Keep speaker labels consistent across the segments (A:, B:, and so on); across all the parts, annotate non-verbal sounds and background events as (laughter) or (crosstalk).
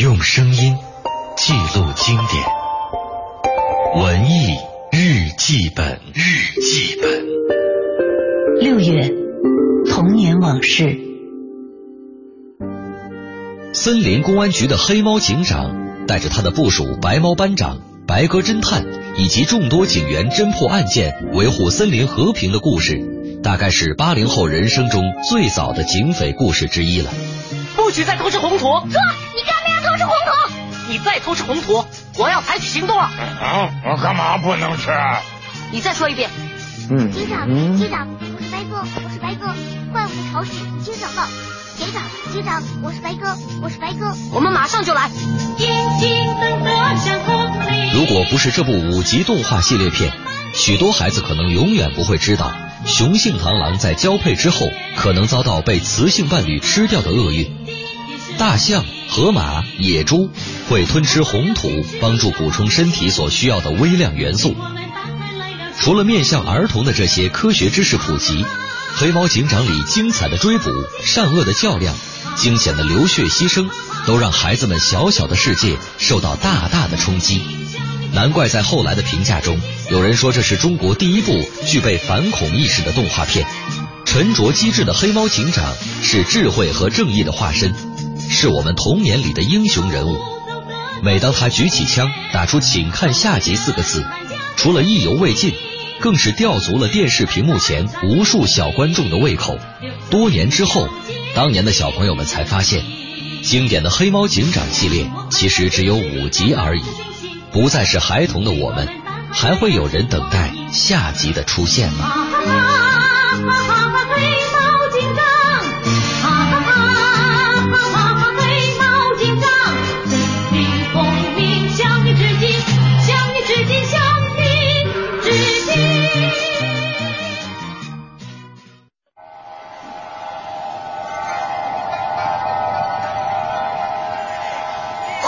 A: 用声音记录经典。文艺日记本，日记本。
B: 六月，童年往事。
C: 森林公安局的黑猫警长带着他的部属白猫班长、白鸽侦探以及众多警员侦破案件、维护森林和平的故事，大概是八零后人生中最早的警匪故事之一了。
D: 不许再偷吃红土！
E: 说，你干嘛要偷吃红土？
D: 你再偷吃红土，我要采取行动了。
F: 啊，我干嘛不能吃？
D: 你再说一遍。
E: 嗯。警长，警长，我是白鸽，我是白鸽，怪物潮湿已经找到。警长，警长，我是白鸽，我是白鸽，
D: 我们马上就来。
C: 如果不是这部五集动画系列片，许多孩子可能永远不会知道，雄性螳螂在交配之后可能遭到被雌性伴侣吃掉的厄运。大象、河马、野猪会吞吃红土，帮助补充身体所需要的微量元素。除了面向儿童的这些科学知识普及。《黑猫警长》里精彩的追捕、善恶的较量、惊险的流血牺牲，都让孩子们小小的世界受到大大的冲击。难怪在后来的评价中，有人说这是中国第一部具备反恐意识的动画片。沉着机智的黑猫警长是智慧和正义的化身，是我们童年里的英雄人物。每当他举起枪，打出“请看下集”四个字，除了意犹未尽。更是吊足了电视屏幕前无数小观众的胃口。多年之后，当年的小朋友们才发现，经典的《黑猫警长》系列其实只有五集而已。不再是孩童的我们，还会有人等待下集的出现吗？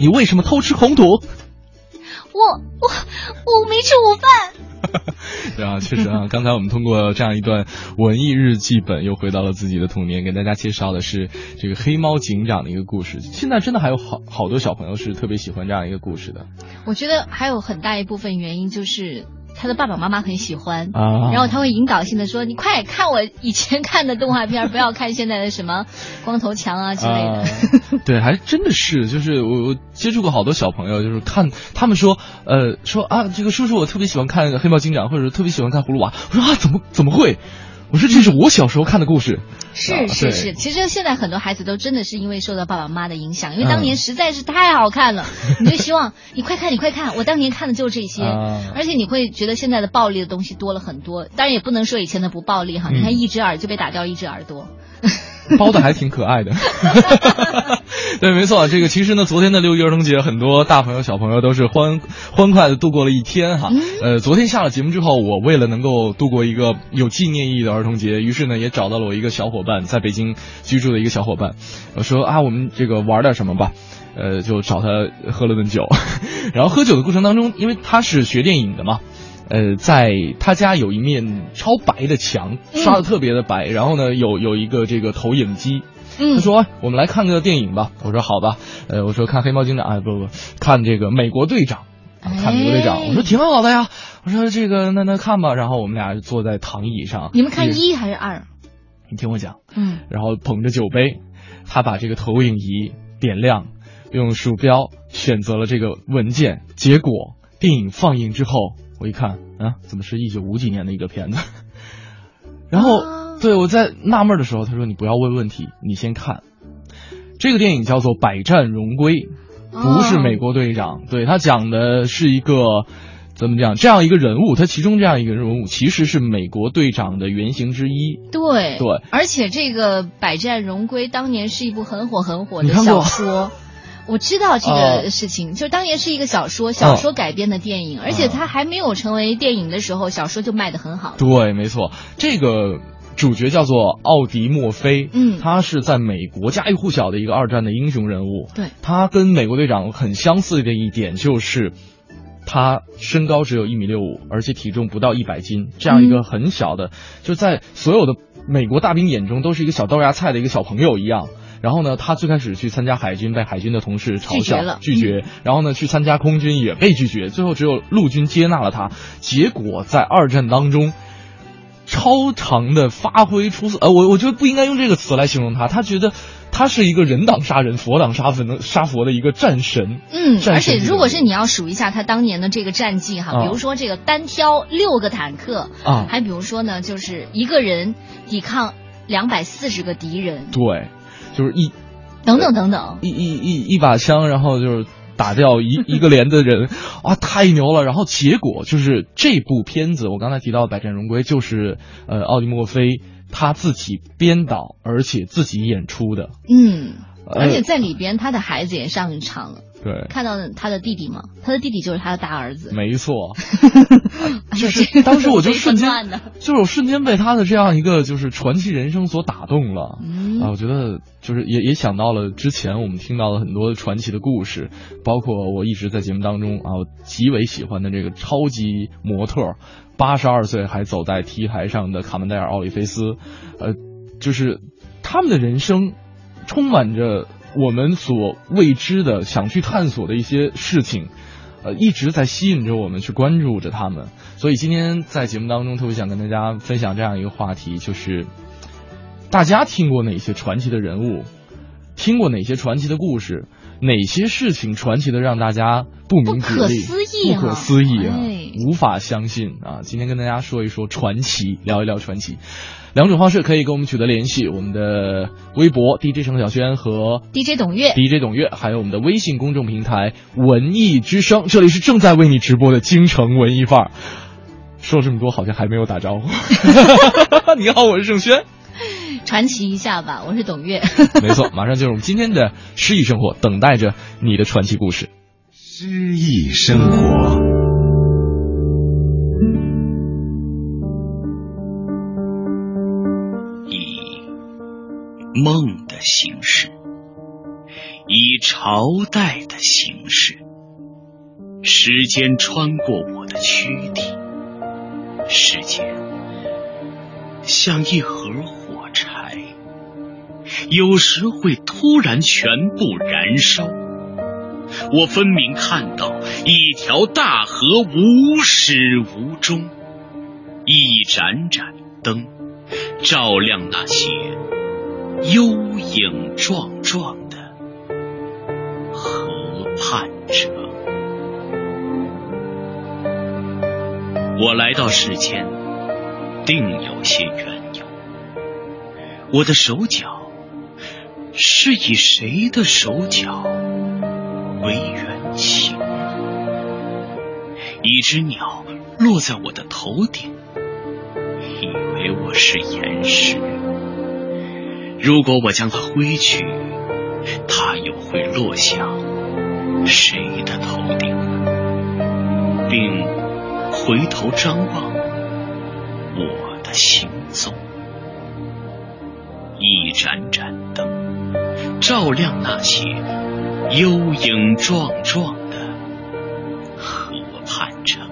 G: 你为什么偷吃红土？我
E: 我我没吃午饭。(laughs)
G: 对啊，确实啊，(laughs) 刚才我们通过这样一段文艺日记本，又回到了自己的童年，给大家介绍的是这个黑猫警长的一个故事。现在真的还有好好多小朋友是特别喜欢这样一个故事的。
H: 我觉得还有很大一部分原因就是。他的爸爸妈妈很喜欢，
G: 然
H: 后他会引导性的说：“你快看我以前看的动画片，不要看现在的什么光头强啊之类的。”
G: 对，还真的是，就是我我接触过好多小朋友，就是看他们说，呃，说啊，这个叔叔我特别喜欢看黑猫警长，或者特别喜欢看葫芦娃。我说啊，怎么怎么会？我说这是我小时候看的故事，
H: 是是是，其实现在很多孩子都真的是因为受到爸爸妈妈的影响，因为当年实在是太好看了，(laughs) 你就希望你快看你快看，我当年看的就是这些，而且你会觉得现在的暴力的东西多了很多，当然也不能说以前的不暴力哈，你看一只耳就被打掉一只耳朵。(laughs)
G: 包的还挺可爱的，(laughs) 对，没错，这个其实呢，昨天的六一儿童节，很多大朋友小朋友都是欢欢快的度过了一天哈。呃，昨天下了节目之后，我为了能够度过一个有纪念意义的儿童节，于是呢，也找到了我一个小伙伴，在北京居住的一个小伙伴，我说啊，我们这个玩点什么吧，呃，就找他喝了顿酒，(laughs) 然后喝酒的过程当中，因为他是学电影的嘛。呃，在他家有一面超白的墙，刷的特别的白，然后呢，有有一个这个投影机。嗯他说：“我们来看个电影吧。”我说：“好吧。”呃，我说看黑猫警长啊，不不，看这个美国队长，啊看美国队长。我说挺好的呀。我说这个那那看吧。然后我们俩坐在躺椅上。
H: 你们看一还是二？
G: 你听我讲。
H: 嗯。
G: 然后捧着酒杯，他把这个投影仪点亮，用鼠标选择了这个文件。结果电影放映之后。我一看啊，怎么是一九五几年的一个片子？(laughs) 然后对我在纳闷的时候，他说：“你不要问问题，你先看。”这个电影叫做《百战荣归》，不是美国队长。对他讲的是一个怎么讲？这样一个人物，他其中这样一个人物，其实是美国队长的原型之一。
H: 对
G: 对，
H: 而且这个《百战荣归》当年是一部很火很火的小说。我知道这个事情，就当年是一个小说，小说改编的电影，而且它还没有成为电影的时候，小说就卖的很好。
G: 对，没错，这个主角叫做奥迪·墨菲，
H: 嗯，
G: 他是在美国家喻户晓的一个二战的英雄人物。
H: 对，
G: 他跟美国队长很相似的一点就是。他身高只有一米六五，而且体重不到一百斤，这样一个很小的，就在所有的美国大兵眼中都是一个小豆芽菜的一个小朋友一样。然后呢，他最开始去参加海军，被海军的同事嘲笑拒绝。然后呢，去参加空军也被拒绝，最后只有陆军接纳了他。结果在二战当中，超常的发挥出色。呃，我我觉得不应该用这个词来形容他，他觉得。他是一个人挡杀人，佛挡杀佛，杀佛的一个战神。
H: 嗯，而且如果是你要数一下他当年的这个战绩哈，比如说这个单挑六个坦克
G: 啊，
H: 还比如说呢，就是一个人抵抗两百四十个敌人。
G: 对，就是一
H: 等等等等，
G: 一一一一把枪，然后就是打掉一 (laughs) 一个连的人，啊，太牛了！然后结果就是这部片子，我刚才提到的《百战荣归》，就是呃，奥迪·莫菲。他自己编导，而且自己演出的。
H: 嗯，而且在里边，他的孩子也上场了。
G: 对，
H: 看到他的弟弟吗？他的弟弟就是他的大儿子。
G: 没错，(laughs) 就是当时我就瞬间，就是我瞬间被他的这样一个就是传奇人生所打动了。啊，我觉得就是也也想到了之前我们听到了很多传奇的故事，包括我一直在节目当中啊极为喜欢的这个超级模特。八十二岁还走在 T 台上的卡门戴尔·奥利菲斯，呃，就是他们的人生充满着我们所未知的、想去探索的一些事情，呃，一直在吸引着我们去关注着他们。所以今天在节目当中特别想跟大家分享这样一个话题，就是大家听过哪些传奇的人物，听过哪些传奇的故事。哪些事情传奇的让大家不明
H: 不可思议，
G: 不可思议啊，无法相信啊！今天跟大家说一说传奇，聊一聊传奇。两种方式可以跟我们取得联系：我们的微博 DJ 程小轩和
H: DJ 董月
G: ，DJ 董月，还有我们的微信公众平台文艺之声。这里是正在为你直播的京城文艺范儿。说这么多，好像还没有打招呼。(laughs) (laughs) 你好，我是盛轩。
H: 传奇一下吧，我是董月。(laughs)
G: 没错，马上进入今天的诗意生活，等待着你的传奇故事。
I: 诗意生活，
J: 以梦的形式，以朝代的形式，时间穿过我的躯体，时间像一盒。有时会突然全部燃烧，我分明看到一条大河无始无终，一盏盏灯照亮那些幽影幢幢的河畔者。我来到世间，定有些缘由。我的手脚是以谁的手脚为原型？一只鸟落在我的头顶，以为我是岩石。如果我将它挥去，它又会落向谁的头顶？并回头张望我的行踪。一盏盏，照亮那些幽影幢幢的河畔城。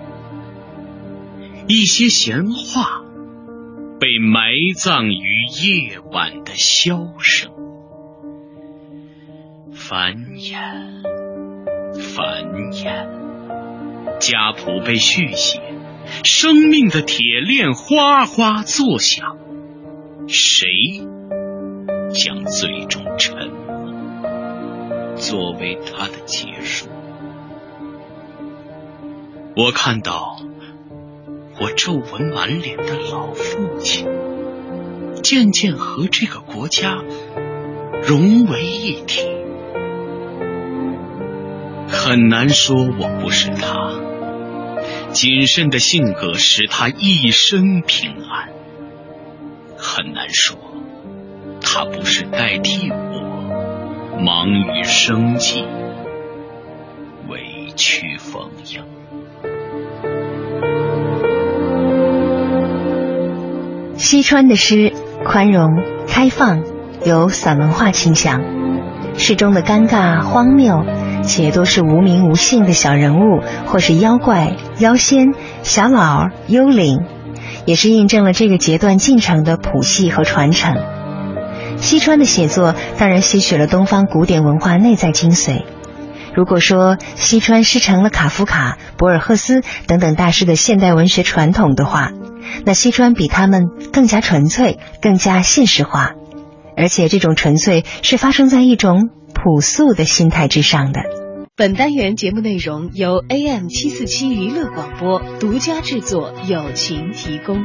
J: 一些闲话被埋葬于夜晚的箫声。繁衍，繁衍，家谱被续写，生命的铁链哗哗作响。谁？将最终沉作为他的结束。我看到我皱纹满脸的老父亲，渐渐和这个国家融为一体。很难说我不是他，谨慎的性格使他一生平安。很难说，他不是代替我忙于生计，委屈逢迎。
K: 西川的诗宽容开放，有散文化倾向，诗中的尴尬荒谬。且多是无名无姓的小人物，或是妖怪、妖仙、小老、幽灵，也是印证了这个阶段进程的谱系和传承。西川的写作当然吸取了东方古典文化内在精髓。如果说西川师承了卡夫卡、博尔赫斯等等大师的现代文学传统的话，那西川比他们更加纯粹、更加现实化，而且这种纯粹是发生在一种朴素的心态之上的。
L: 本单元节目内容由 AM 七四七娱乐广播独家制作，友情提供。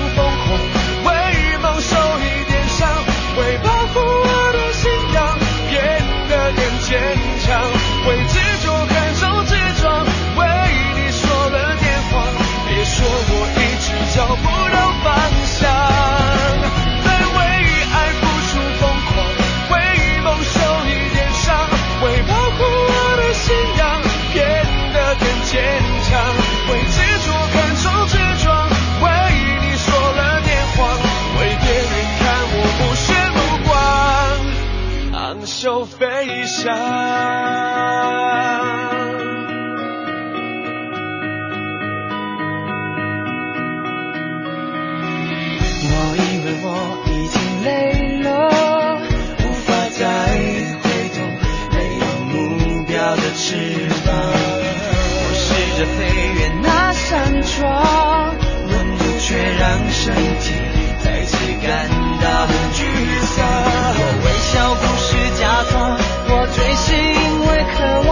M: 更窗，温度却让身体再次感到沮丧。我微笑不是假装，我醉是。
G: 因为渴望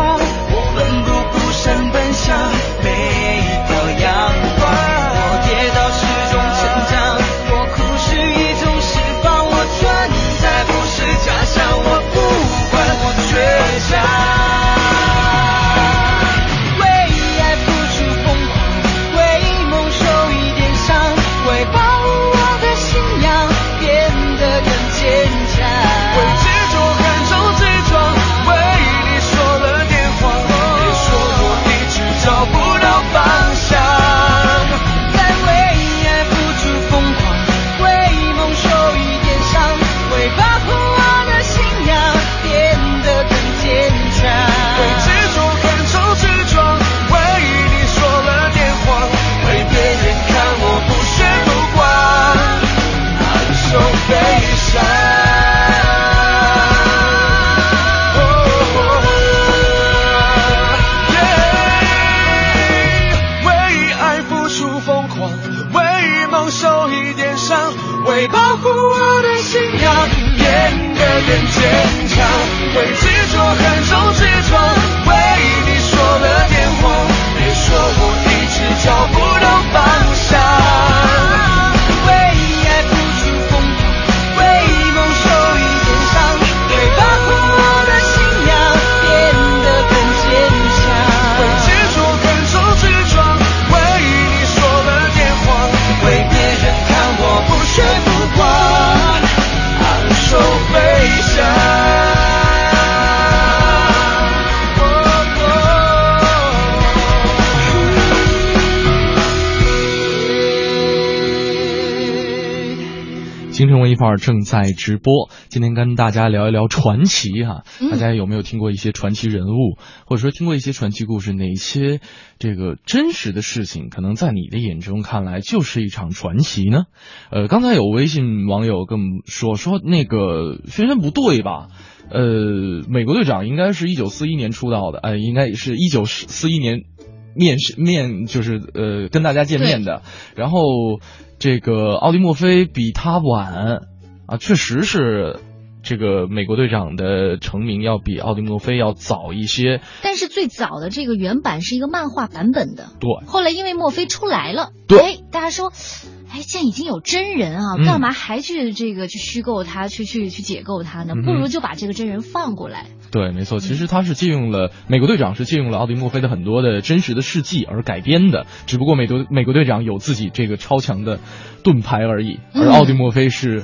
G: 儿正在直播。今天跟大家聊一聊传奇哈，
H: 嗯
G: 大家有没有听过一些传奇人物，或者说听过一些传奇故事？哪些这个真实的事情，可能在你的眼中看来就是一场传奇呢？呃，刚才有微信网友跟我们说说那个轩轩不对吧？呃，美国队长应该是一九四一年出道的，呃，应该是一九四一年面试面就是呃跟大家见面的，然后这个奥利莫菲比他晚啊，确实是这个美国队长的成名要比奥迪墨菲要早一些，
H: 但是最早的这个原版是一个漫画版本的，
G: 对，
H: 后来因为墨菲出来了，
G: 对
H: 哎，大家说，哎，现在已经有真人啊，
G: 嗯
H: 干嘛还去这个去虚构他，去去去解构他呢？不如就把这个真人放过来。
G: 对，没错，其实他是借用了美国队长是借用了奥迪墨菲的很多的真实的事迹而改编的，只不过美国美国队长有自己这个超强的盾牌而已，而
H: 嗯
G: 奥迪墨菲是。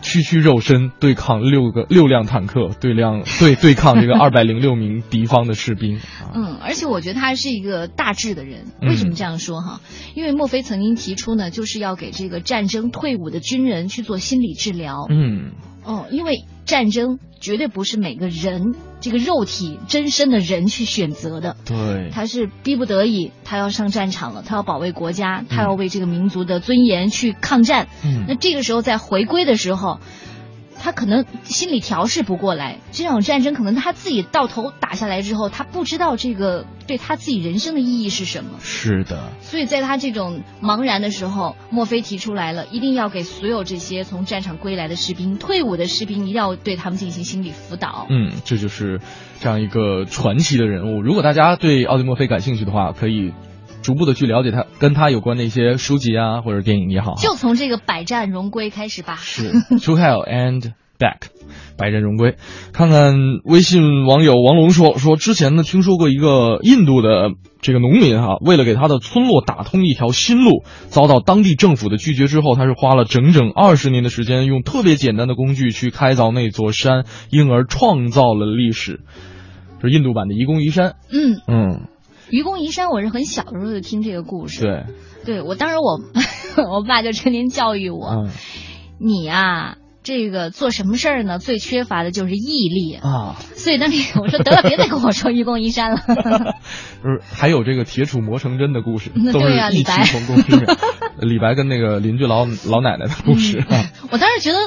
G: 区区肉身对抗六个六辆坦克，对量对对抗这个 (laughs) 二百零六名敌方的士兵。
H: 嗯，而且我觉得他是一个大智的人。
G: 嗯
H: 为什么这样说哈？因为墨菲曾经提出呢，就是要给这个战争退伍的军人去做心理治疗。
G: 嗯，
H: 哦，因为战争绝对不是每个人这个肉体真身的人去选择的。
G: 对，
H: 他是逼不得已，他要上战场了，他要保卫国家，他要为这个民族的尊严去抗战。
G: 嗯
H: 那这个时候在回归的时候，他可能心理调试不过来，这场战争可能他自己到头打下来之后，他不知道这个对他自己人生的意义是什么。
G: 是的，
H: 所以在他这种茫然的时候，墨菲提出来了，一定要给所有这些从战场归来的士兵、退伍的士兵，一定要对他们进行心理辅导。
G: 嗯，这就是这样一个传奇的人物。如果大家对奥利墨菲感兴趣的话，可以逐步的去了解他跟他有关的一些书籍啊，或者电影也好。
H: 就从这个百战荣归开始吧。
G: 是 To Hell and Back，百战荣归。看看微信网友王龙说说，之前呢听说过一个印度的这个农民哈、为了给他的村落打通一条新路，遭到当地政府的拒绝之后，他是花了整整二十年的时间，用特别简单的工具去开凿那座山，因而创造了历史。这是印度版的愚公移山。
H: 嗯，
G: 嗯，
H: 愚公移山，我是很小的时候就听这个故事。
G: 对，
H: 对我当时我 (laughs) 我爸就成天教育我，
G: 嗯
H: 你呀、这个做什么事儿呢？最缺乏的就是毅力。
G: 啊，
H: 所以当时我说得了，别再跟我说愚公移山了。(laughs)
G: 就是还有这个铁杵磨成针的故事，
H: 嗯
G: 都是
H: 对呀
G: 异曲
H: 李白
G: 同工之妙。(laughs) 李白跟那个邻居老老奶奶的故事。啊
H: 我当时觉得，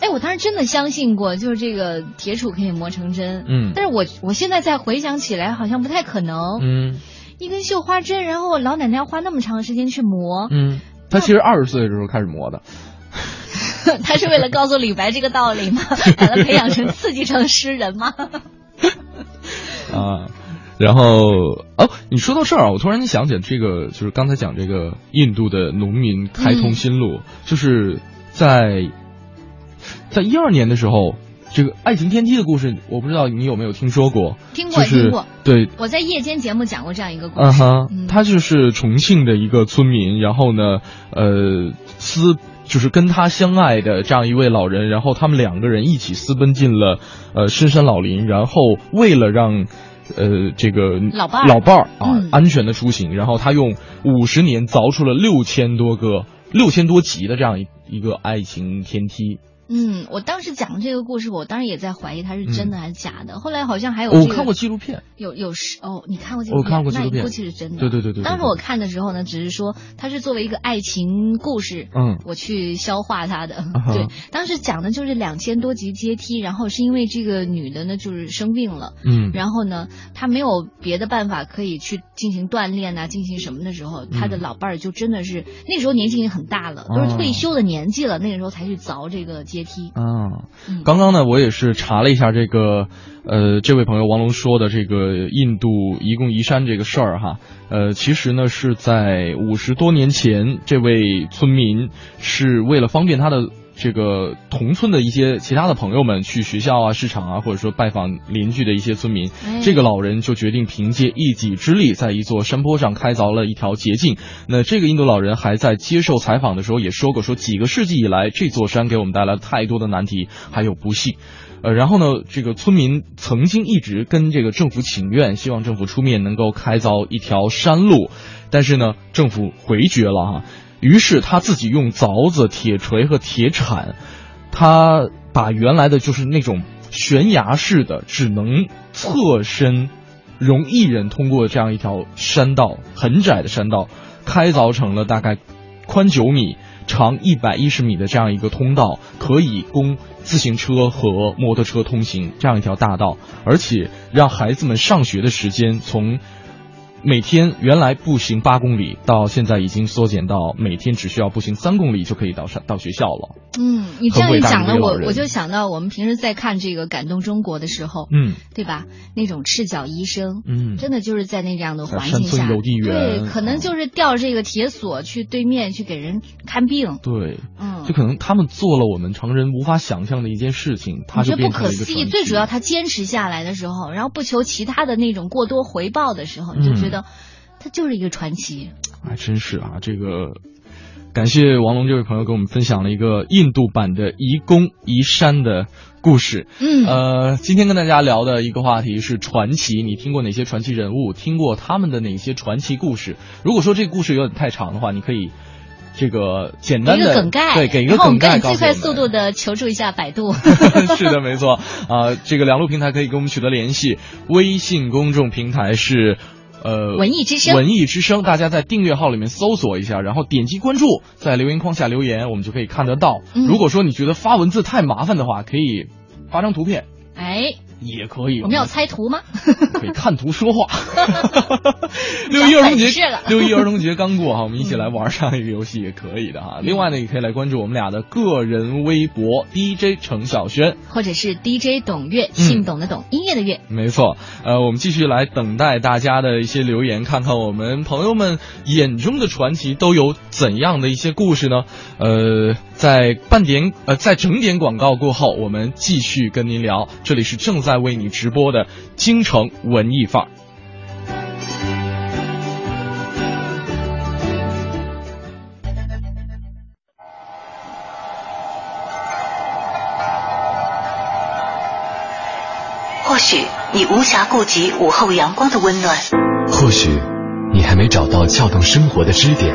H: 哎，我当时真的相信过，就是这个铁杵可以磨成针。
G: 嗯
H: 但是我我现在再回想起来，好像不太可能。
G: 嗯
H: 一根绣花针，然后老奶奶要花那么长时间去磨，
G: 嗯，她其实二十岁的时候开始磨的。(laughs)
H: 他是为了告诉李白这个道理吗？(laughs) 把他培养成刺激成诗人吗？(laughs)
G: 啊，然后哦，你说到这儿啊，我突然想起来这个，就是刚才讲这个印度的农民开通新路，就是在在一二年的时候，这个爱情天梯的故事，我不知道你有没有听说过？
H: 听过
G: 就是
H: 听过
G: 对，
H: 我在夜间节目讲过这样一个故事。
G: 嗯哼，他就是重庆的一个村民，然后呢，呃，私就是跟他相爱的这样一位老人，然后他们两个人一起私奔进了呃深山老林，然后为了让呃这个
H: 老伴儿
G: 老伴儿啊、
H: 嗯
G: 安全的出行，然后他用五十年凿出了六千多个六千多级的这样一一个爱情天梯。
H: 嗯，我当时讲这个故事，我当时也在怀疑它是真的还是假的。后来好像还有、
G: 哦我看过纪录片，
H: 有有是哦，你看过纪录
G: 我
H: 片？
G: 看过纪录片。
H: 那估计是真的。
G: 对对对对对
H: 当时我看的时候呢，只是说它是作为一个爱情故事，
G: 嗯。
H: 我去消化它的。(laughs) 对，当时讲的就是两千多级阶梯，然后是因为这个女的呢就是生病了，
G: 嗯。
H: 然后呢她没有别的办法可以去进行锻炼啊、进行什么的时候，她的
G: 嗯。
H: 老伴儿就真的是那时候年纪已经很大了，都是退休的年纪了，那个时候才去凿这个阶梯。
G: 啊
H: 嗯，
G: 刚刚呢，我也是查了一下这个，呃，这位朋友王龙说的这个印度移公移山这个事儿哈，呃，其实呢是在五十多年前，这位村民是为了方便他的这个同村的一些其他的朋友们去学校啊、市场啊，或者说拜访邻居的一些村民，
H: 哎
G: 这个老人就决定凭借一己之力，在一座山坡上开凿了一条捷径。那这个印度老人还在接受采访的时候也说过，说几个世纪以来，这座山给我们带来了太多的难题，还有不幸。呃，然后呢，这个村民曾经一直跟这个政府请愿，希望政府出面能够开凿一条山路，但是呢，政府回绝了哈。于是他自己用凿子、铁锤和铁铲，他把原来的就是那种悬崖式的，只能侧身，容一人通过这样一条山道，很窄的山道，开凿成了大概宽九米。长一百一十米的这样一个通道，可以供自行车和摩托车通行，这样一条大道，而且让孩子们上学的时间从。每天原来步行八公里，到现在已经缩减到每天只需要步行三公里就可以到上到学校了。
H: 嗯，你这样一讲呢，我我就想到我们平时在看这个《感动中国》的时候，
G: 嗯，
H: 对吧？那种赤脚医生，
G: 嗯，
H: 真的就是在那样的环境下，对，可能就是吊这个铁锁去对面去给人看病。
G: 对，
H: 嗯，
G: 就可能他们做了我们常人无法想象的一件事情，他就变成了一个
H: 思议。最主要他坚持下来的时候，然后不求其他的那种过多回报的时候，你就觉得。他就是一个传奇，
G: 还真是啊！这个感谢王龙这位朋友给我们分享了一个印度版的移宫移山的故事。
H: 嗯，
G: 呃，今天跟大家聊的一个话题是传奇，你听过哪些传奇人物？听过他们的哪些传奇故事？如果说这个故事有点太长的话，你可以这个简单的
H: 梗概，
G: 对，给一个梗概，
H: 最快速度的求助一下百度。(laughs)
G: 是的，没错啊，这个两路平台可以跟我们取得联系，微信公众平台是。呃，
H: 文艺之声，
G: 文艺之声，大家在订阅号里面搜索一下，然后点击关注，在留言框下留言，我们就可以看得到。如果说你觉得发文字太麻烦的话，可以发张图片。
H: 哎。
G: 也可以，
H: 我们要猜图吗？(laughs)
G: 可以看图说话。(laughs) 六一儿童节，(laughs) 六一儿童节刚过哈，我们一起来玩上一个游戏也可以的哈。另外呢，也可以来关注我们俩的个人微博 DJ 程晓轩，
H: 或者是 DJ 董月，姓董的董，音乐的乐。
G: 没错，呃，我们继续来等待大家的一些留言，看看我们朋友们眼中的传奇都有怎样的一些故事呢？呃，在半点呃，在整点广告过后，我们继续跟您聊。这里是正在。在为你直播的京城文艺范儿。
B: 或许你无暇顾及午后阳光的温暖，
I: 或许你还没找到撬动生活的支点。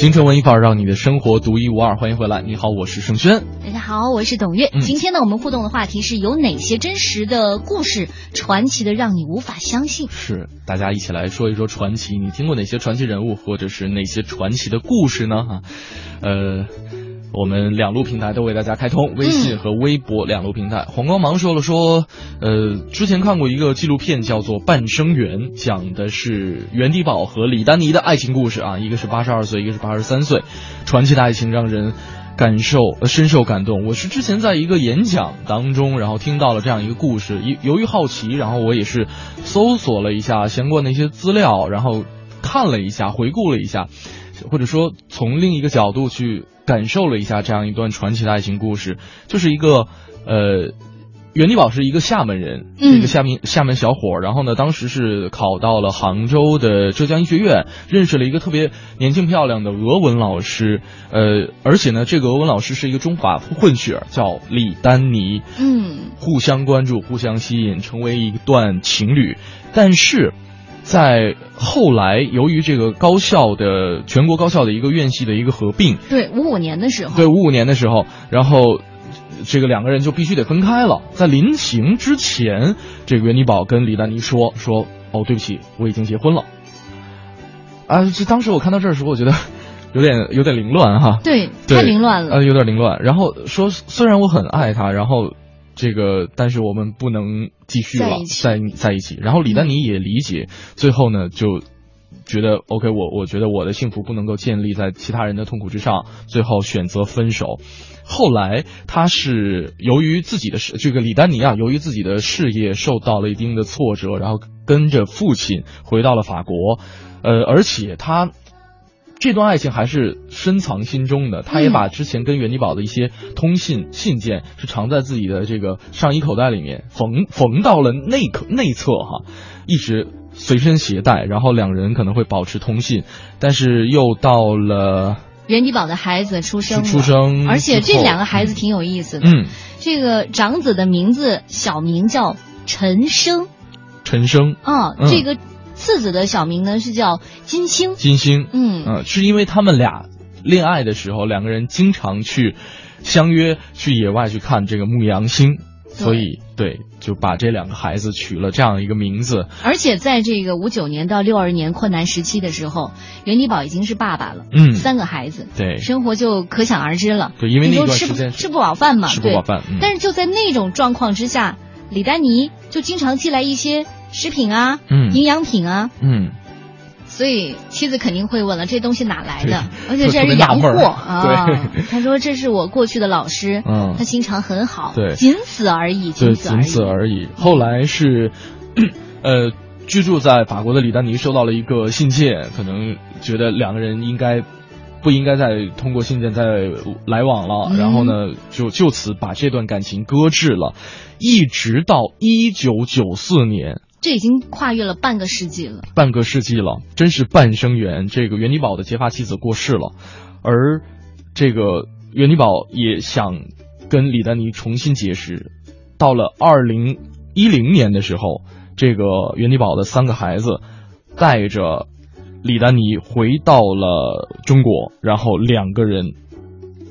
G: 京城文艺范儿，让你的生活独一无二。欢迎回来，你好，我是盛轩。
H: 大家好，我是董月。今天呢，我们互动的话题是有哪些真实的故事，传奇的让你无法相信？
G: 是，大家一起来说一说传奇。你听过哪些传奇人物，或者是哪些传奇的故事呢？哈，呃。我们两路平台都为大家开通，微信和微博两路平台。黄光芒说了说，呃，之前看过一个纪录片叫做《半生缘》，讲的是袁迪宝和李丹妮的爱情故事啊，一个是八十二岁，一个是八十三岁，传奇的爱情让人感受深受感动。我是之前在一个演讲当中，然后听到了这样一个故事，由由于好奇，然后我也是搜索了一下相关的一些资料，然后看了一下，回顾了一下。或者说，从另一个角度去感受了一下这样一段传奇的爱情故事，就是一个呃，袁迪宝是一个厦门人，一个厦门厦门小伙，然后呢，当时是考到了杭州的浙江医学院，认识了一个特别年轻漂亮的俄文老师，呃，而且呢，这个俄文老师是一个中法混血，叫李丹妮，
H: 嗯，
G: 互相关注，互相吸引，成为一段情侣，但是。在后来，由于这个高校的全国高校的一个院系的一个合并，
H: 对五五年的时候，
G: 对五五年的时候，然后这个两个人就必须得分开了。在临行之前，这个袁尼宝跟李丹妮说说：“哦，对不起，我已经结婚了。”啊，这当时我看到这儿的时候，我觉得有点有点凌乱哈，
H: 对，太凌乱了，
G: 呃，有点凌乱。然后说，虽然我很爱他，然后。这个，但是我们不能继续了，在在一起。然后李丹妮也理解，最后呢，就觉得 OK，我我觉得我的幸福不能够建立在其他人的痛苦之上，最后选择分手。后来他是由于自己的事，这个李丹妮啊，由于自己的事业受到了一定的挫折，然后跟着父亲回到了法国，呃，而且他。这段爱情还是深藏心中的，他也把之前跟袁迪宝的一些通信信件是藏在自己的这个上衣口袋里面，缝缝到了内口内侧哈，一直随身携带，然后两人可能会保持通信，但是又到了
H: 袁迪宝的孩子出生，
G: 出生，
H: 而且这两个孩子挺有意思的。
G: 嗯，
H: 这个长子的名字小名叫陈生，
G: 陈生
H: 啊，这个次子的小名呢是叫金星，
G: 金星，
H: 嗯
G: 嗯，是因为他们俩恋爱的时候，两个人经常去相约去野外去看这个牧羊星。所以，对，就把这两个孩子取了这样一个名字。
H: 而且，在这个五九年到六二年困难时期的时候，袁迪宝已经是爸爸了，
G: 嗯，
H: 三个孩子，
G: 对，
H: 生活就可想而知了。
G: 对，因为那段
H: 时间吃不饱饭嘛，
G: 吃不饱饭。
H: 但是就在那种状况之下，李丹妮就经常寄来一些食品啊，
G: 嗯，
H: 营养品啊，
G: 嗯。
H: 所以妻子肯定会问了，这东西哪来的？而且这是洋货 (laughs) 啊！他说这是我过去的老师，
G: 嗯，
H: 他心肠很好，
G: 对，
H: 仅此而已，
G: 仅
H: 此
G: 而已。后来是，(clears throat) 呃，居住在法国的李丹妮收到了一个信件，可能觉得两个人应该不应该再通过信件再来往了，然后呢，就就此把这段感情搁置了，一直到一九九四年。
H: 这已经跨越了半个世纪了，
G: 半个世纪了，真是半生缘。这个袁迪宝的结发妻子过世了，而这个袁迪宝也想跟李丹妮重新结识。到了二零一零年的时候，这个袁迪宝的三个孩子带着李丹妮回到了中国，然后两个人，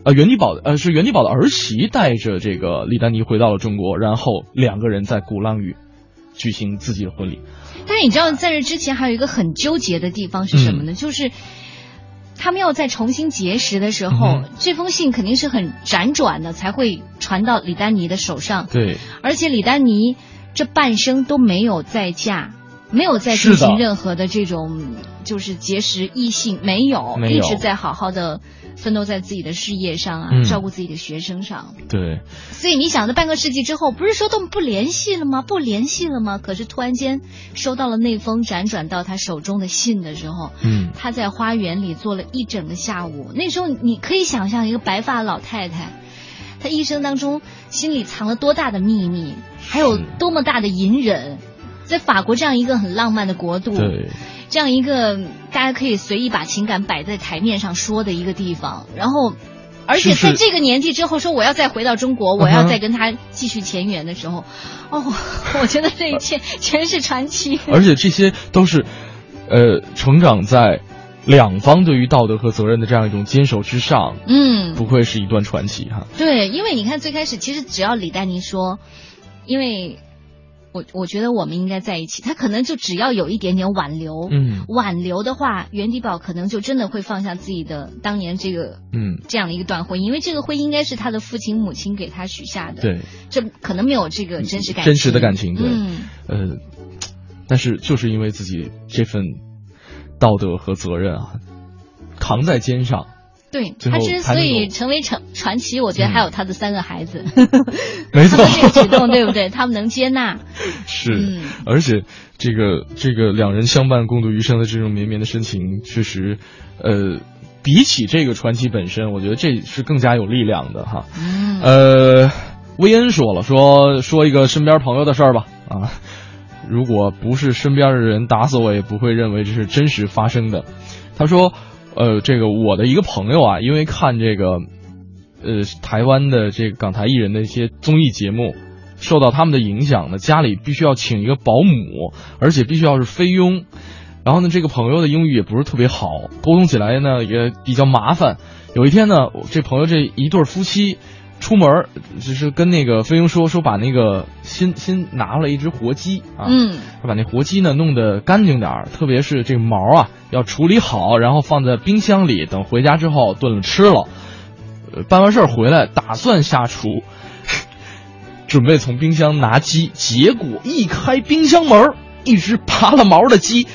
G: 呃，袁迪宝呃是袁迪宝的儿媳带着这个李丹妮回到了中国，然后两个人在鼓浪屿。举行自己的婚礼，
H: 但是你知道，在这之前还有一个很纠结的地方是什么呢？就是他们要再重新结识的时候，这封信肯定是很辗转的，才会传到李丹妮的手上。
G: 对，
H: 而且李丹妮这半生都没有再嫁，没有再进行任何的这种就是结识异性，没有，一直在好好的。奋斗在自己的事业上啊，照顾自己的学生上。
G: 对，
H: 所以你想，这半个世纪之后，不是说都不联系了吗？不联系了吗？可是突然间收到了那封辗转到他手中的信的时候，
G: 嗯，
H: 他在花园里坐了一整个下午。那时候你可以想象一个白发老太太，她一生当中心里藏了多大的秘密，还有多么大的隐忍，在法国这样一个很浪漫的国度。
G: 对。
H: 这样一个大家可以随意把情感摆在台面上说的一个地方，然后，而且在这个年纪之后说我要再回到中国，我要再跟他继续前缘的时候，哦，我觉得这一切全是传奇。
G: 而且这些都是，呃，成长在两方对于道德和责任的这样一种坚守之上。
H: 嗯，
G: 不愧是一段传奇哈。
H: 对，因为你看最开始其实只要李丹妮说，因为。我我觉得我们应该在一起，他可能就只要有一点点挽留，
G: 嗯，
H: 挽留的话，袁迪宝可能就真的会放下自己的当年这个，
G: 嗯，
H: 这样的一个段婚姻，因为这个婚姻应该是他的父亲母亲给他许下的，
G: 对，
H: 这可能没有这个真实感，
G: 真实的感情，对，
H: 嗯，
G: 呃，但是就是因为自己这份道德和责任啊，扛在肩上。
H: 对他之所以成为传传奇，我觉得还有他的三个孩子，(laughs)
G: 没错，
H: 这个举动对不对？(laughs) 他们能接纳，
G: 是，而且这个这个两人相伴共度余生的这种绵绵的深情，确实，呃，比起这个传奇本身，我觉得这是更加有力量的哈。呃，薇恩说了，说说一个身边朋友的事儿吧啊，如果不是身边的人打死我，也不会认为这是真实发生的。他说。呃，这个我的一个朋友啊，因为看这个，呃，台湾的这个港台艺人的一些综艺节目，受到他们的影响呢，家里必须要请一个保姆，而且必须要是菲佣。然后呢，这个朋友的英语也不是特别好，沟通起来呢也比较麻烦。有一天呢，这朋友这一对夫妻。出门就是跟那个飞佣说说把那个新新拿了一只活鸡啊，
H: 嗯，
G: 把那活鸡呢弄得干净点儿，特别是这个毛啊要处理好，然后放在冰箱里，等回家之后炖了吃了。办完事儿回来，打算下厨，准备从冰箱拿鸡，结果一开冰箱门，一只拔了毛的鸡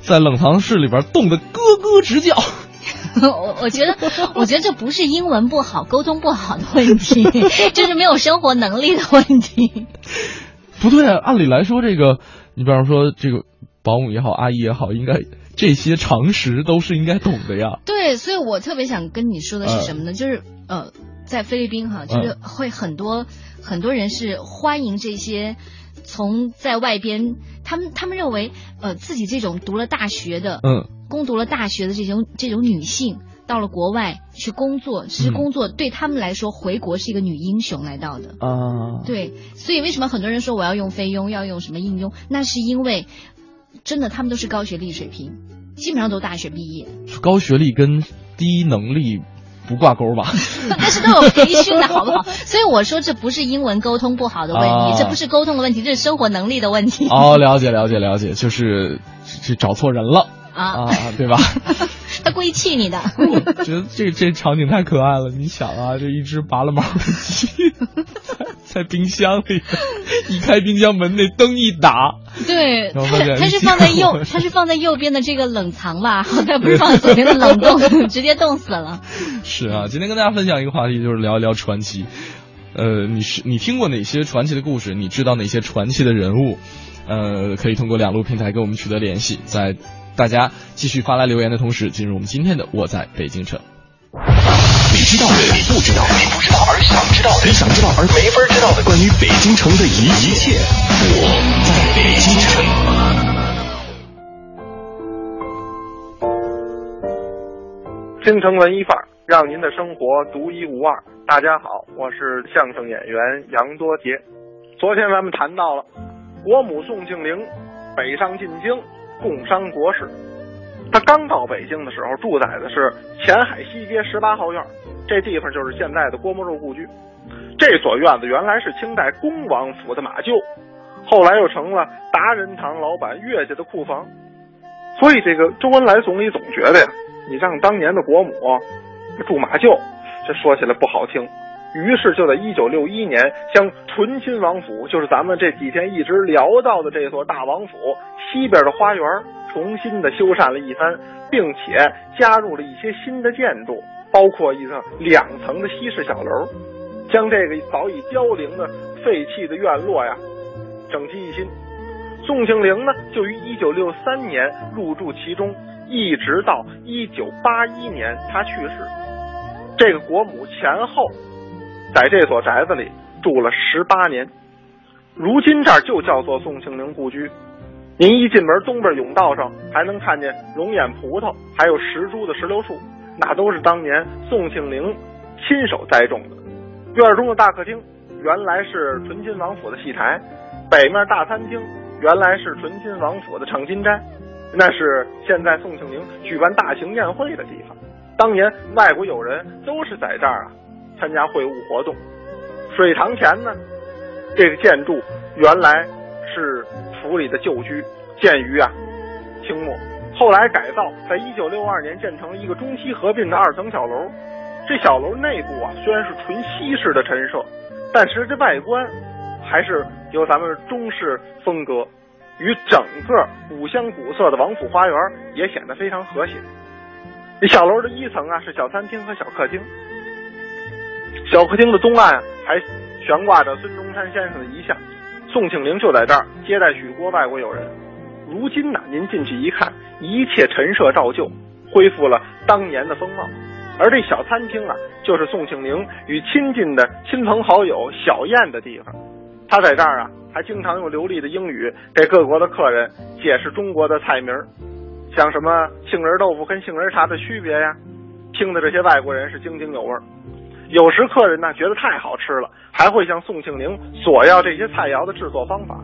G: 在冷藏室里边冻得咯咯直叫。(laughs)
H: 我我觉得，我觉得这不是英文不好、沟通不好的问题，(laughs) 这是没有生活能力的问题。
G: 不对啊，按理来说，这个你比方说这个保姆也好，阿姨也好，应该这些常识都是应该懂的呀。
H: 对，所以我特别想跟你说的是什么呢？就是呃，在菲律宾哈，就是会很多很多人是欢迎这些。从在外边，他们他们认为，呃，自己这种读了大学的，
G: 嗯，
H: 攻读了大学的这种这种女性，到了国外去工作，其实工作对他们来说，回国是一个女英雄来到的
G: 啊。
H: 对，所以为什么很多人说我要用菲佣，要用什么应佣？那是因为真的他们都是高学历水平，基本上都大学毕业。
G: 高学历跟低能力。不挂钩吧？(laughs)
H: 但是都有培训的好不好？所以我说这不是英文沟通不好的问题，这不是沟通的问题，这是生活能力的问题。
G: 哦，了解了解了解，就是是找错人了啊，对吧？
H: 他故意气你的。(laughs)
G: 我觉得这这场景太可爱了。你想啊，这一只拔了毛的鸡在在冰箱里，一开冰箱门，那灯一打，
H: 对，它它是放在右，它是放在右边的这个冷藏吧？好像不是放在左边的冷冻，(laughs) 直接冻死了。
G: 是啊，今天跟大家分享一个话题，就是聊一聊传奇。呃，你是你听过哪些传奇的故事？你知道哪些传奇的人物？呃，可以通过两路平台跟我们取得联系，在。大家继续发来留言的同时，进入我们今天的《我在北京城》。
I: 你知道的，你不知道，你不知道而想知道的，你想知道而没法知道的关于北京城的一一切。我在北京城。
N: 京城文艺范儿，让您的生活独一无二。大家好，我是相声演员杨多杰。昨天咱们谈到了国母宋庆龄北上进京。共商国事，他刚到北京的时候，住在的是前海西街十八号院，这地方就是现在的郭沫若故居。这所院子原来是清代恭王府的马厩，后来又成了达仁堂老板岳家的库房。所以这个周恩来总理总觉得呀，你让当年的国母住马厩，这说起来不好听。于是就在一九六一年，将醇亲王府，就是咱们这几天一直聊到的这座大王府西边的花园，重新的修缮了一番，并且加入了一些新的建筑，包括一个两层的西式小楼，将这个早已凋零的废弃的院落呀，整齐一新。宋庆龄呢，就于一九六三年入住其中，一直到一九八一年他去世，这个国母前后。在这所宅子里住了十八年，如今这儿就叫做宋庆龄故居。您一进门，东边甬道上还能看见龙眼葡萄，还有石株的石榴树，那都是当年宋庆龄亲手栽种的。院中的大客厅原来是醇亲王府的戏台，北面大餐厅原来是醇亲王府的唱金斋，那是现在宋庆龄举办大型宴会的地方。当年外国友人都是在这儿啊。参加会务活动，水塘前呢，这个建筑原来是府里的旧居，建于啊清末，后来改造，在一九六二年建成一个中西合并的二层小楼。这小楼内部啊虽然是纯西式的陈设，但是这外观还是有咱们中式风格，与整个古香古色的王府花园也显得非常和谐。这小楼的一层啊是小餐厅和小客厅。小客厅的东岸还悬挂着孙中山先生的遗像，宋庆龄就在这儿接待许多外国友人。如今呢，您进去一看，一切陈设照旧，恢复了当年的风貌。而这小餐厅啊，就是宋庆龄与亲近的亲朋好友小宴的地方。他在这儿啊，还经常用流利的英语给各国的客人解释中国的菜名，像什么杏仁豆腐跟杏仁茶的区别呀，听的这些外国人是津津有味。有时客人呢觉得太好吃了，还会向宋庆龄索要这些菜肴的制作方法。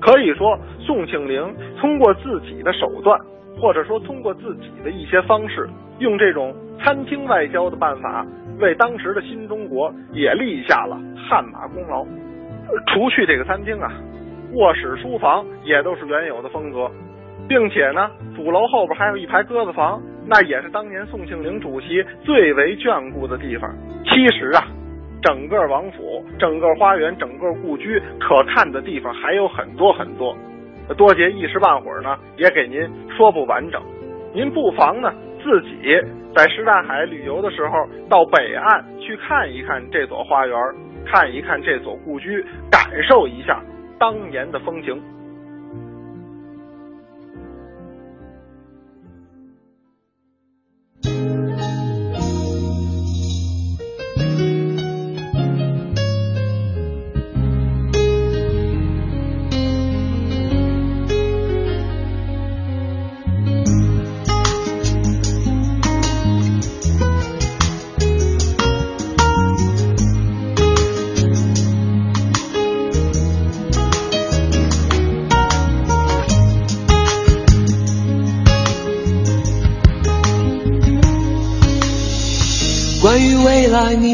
N: 可以说，宋庆龄通过自己的手段，或者说通过自己的一些方式，用这种餐厅外交的办法，为当时的新中国也立下了汗马功劳。除去这个餐厅啊，卧室、书房也都是原有的风格。并且呢，主楼后边还有一排鸽子房，那也是当年宋庆龄主席最为眷顾的地方。其实啊，整个王府、整个花园、整个故居可看的地方还有很多很多，多节一时半会儿呢也给您说不完整。您不妨呢自己在什刹海旅游的时候到北岸去看一看这座花园，看一看这所故居，感受一下当年的风情。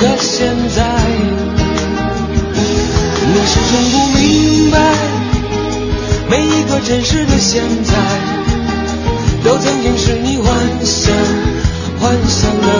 M: 的现在。你始终不明白，每一个真实的现在，都曾经是你幻想、幻想的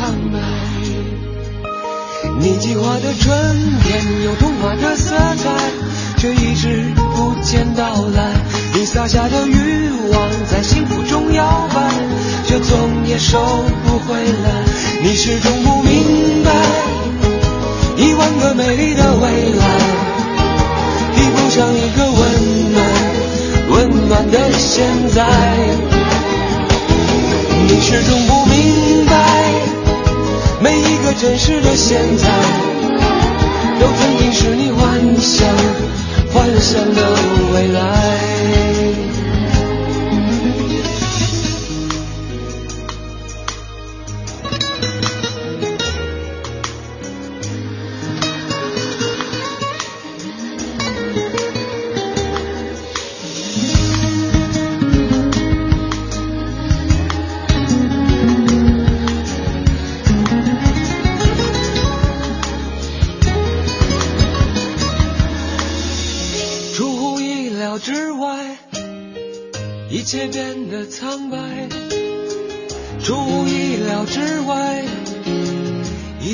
M: 苍白。你计划的春天有童话的色彩，却一直不见到来。你撒下的欲望在幸福中摇摆，却总也收不回来。你始终不明白，一万个美丽的未来，比不上一个温暖。温暖的现在，你始终不明白，每一个真实的现在，都曾经是你幻想、幻想的未来。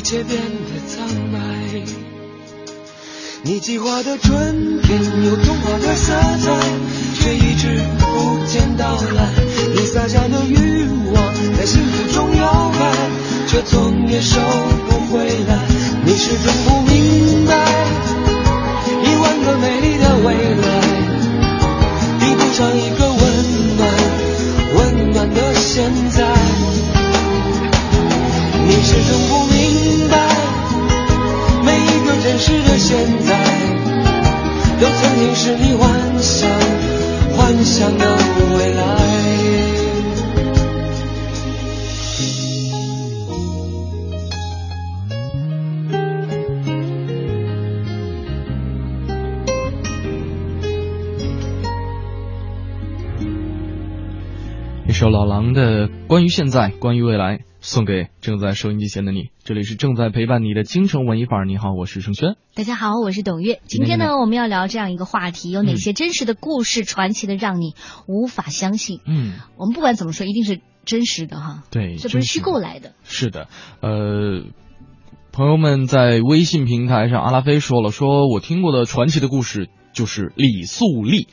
M: 一切变得苍白。你计划的春天有童话的色彩，却一直不见到来。你撒下的欲望在幸福中摇摆，却总也收不回来。你始终不明白，一万个美丽的未来，比不上一个温暖。温暖的现在，你始终不明明白，每一个真实的现在，都曾经是你幻想、幻想的未来。
G: 一首老狼的关于现在，关于未来，送给正在收音机前的你。这里是正在陪伴你的京城文艺范儿。你好，我是盛轩。
H: 大家好，我是董月。今天呢，我们要聊这样一个话题：有哪些真实的故事传奇的让你无法相信？
G: 嗯，
H: 我们不管怎么说，一定是真实的哈。
G: 对，
H: 这不是虚构来的。
G: 是的，呃，朋友们在微信平台上，阿拉菲说了，说我听过的传奇的故事就是李素丽。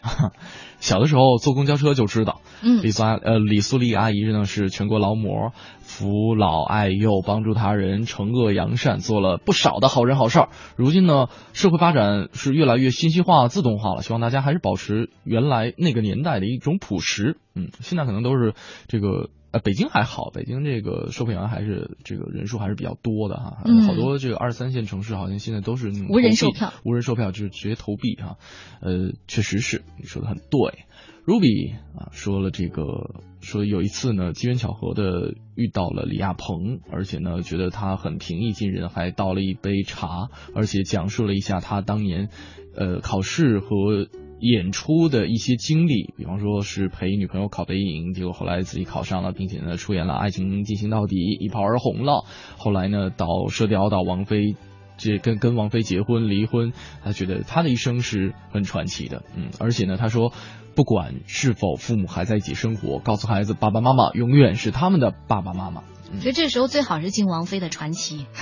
G: 小的时候坐公交车就知道，
H: 嗯，
G: 李素呃李素丽阿姨呢是全国劳模，扶老爱幼，帮助他人，惩恶扬善，做了不少的好人好事儿。如今呢，社会发展是越来越信息化、自动化了，希望大家还是保持原来那个年代的一种朴实。嗯，现在可能都是这个呃，北京还好，北京这个售票员还是这个人数还是比较多的哈，
H: 嗯
G: 好多这个二三线城市好像现在都是
H: 无人售票，
G: 无人售票就是直接投币哈，呃，确实是你说的很对。Ruby 啊说了这个，说有一次呢，机缘巧合的遇到了李亚鹏，而且呢觉得他很平易近人，还倒了一杯茶，而且讲述了一下他当年呃考试和演出的一些经历，比方说是陪女朋友考北影，结果后来自己考上了，并且呢出演了《爱情进行到底》，一炮而红了。后来呢到《射雕》到王菲。这跟跟王菲结婚离婚，他觉得他的一生是很传奇的，嗯，而且呢，他说，不管是否父母还在一起生活，告诉孩子爸爸妈妈永远是他们的爸爸妈妈。
H: 我觉得这时候最好是进王菲的传奇。(laughs)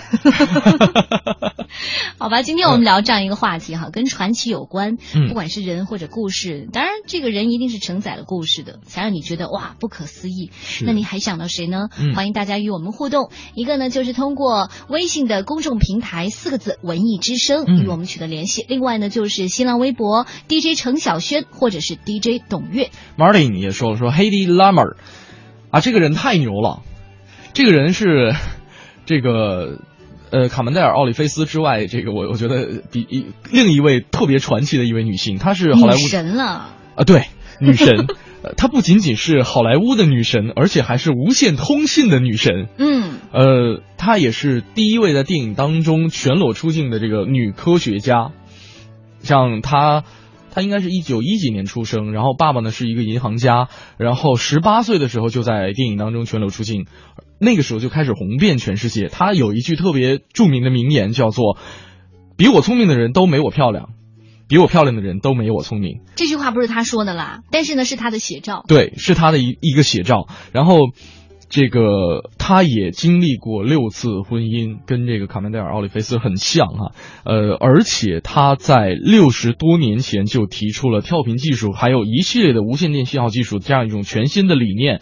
H: 好吧，今天我们聊这样一个话题哈，跟传奇有关，
G: 嗯。
H: 不管是人或者故事，当然这个人一定是承载了故事的，才让你觉得哇不可思议。那你还想到谁呢？
G: 嗯。
H: 欢迎大家与我们互动，一个呢就是通过微信的公众平台四个字“文艺之声”
G: 嗯。
H: 与我们取得联系，另外呢就是新浪微博 DJ 程晓轩或者是 DJ 董月。
G: Martin 也说了说 Hedy Lamer 啊，这个人太牛了，这个人是 (laughs) 这个呃卡门戴尔奥利菲斯之外，这个我我觉得比一另一位特别传奇的一位女性，她是好莱坞
H: 女神了，
G: 啊，对，女神。(laughs) 呃她不仅仅是好莱坞的女神，而且还是无线通信的女神。
H: 嗯，
G: 呃，她也是第一位在电影当中全裸出镜的这个女科学家。像她，她应该是一九一几年出生，然后爸爸呢是一个银行家，然后十八岁的时候就在电影当中全流出镜，那个时候就开始红遍全世界。他有一句特别著名的名言，叫做“比我聪明的人都没我漂亮，比我漂亮的人都没我聪明”。
H: 这句话不是他说的啦，但是呢是他的写照。
G: 对，是他的一一个写照。然后，这个他也经历过六次婚姻，跟这个卡门戴尔奥利菲斯很像哈、呃，而且他在六十多年前就提出了跳频技术，还有一系列的无线电信号技术这样一种全新的理念，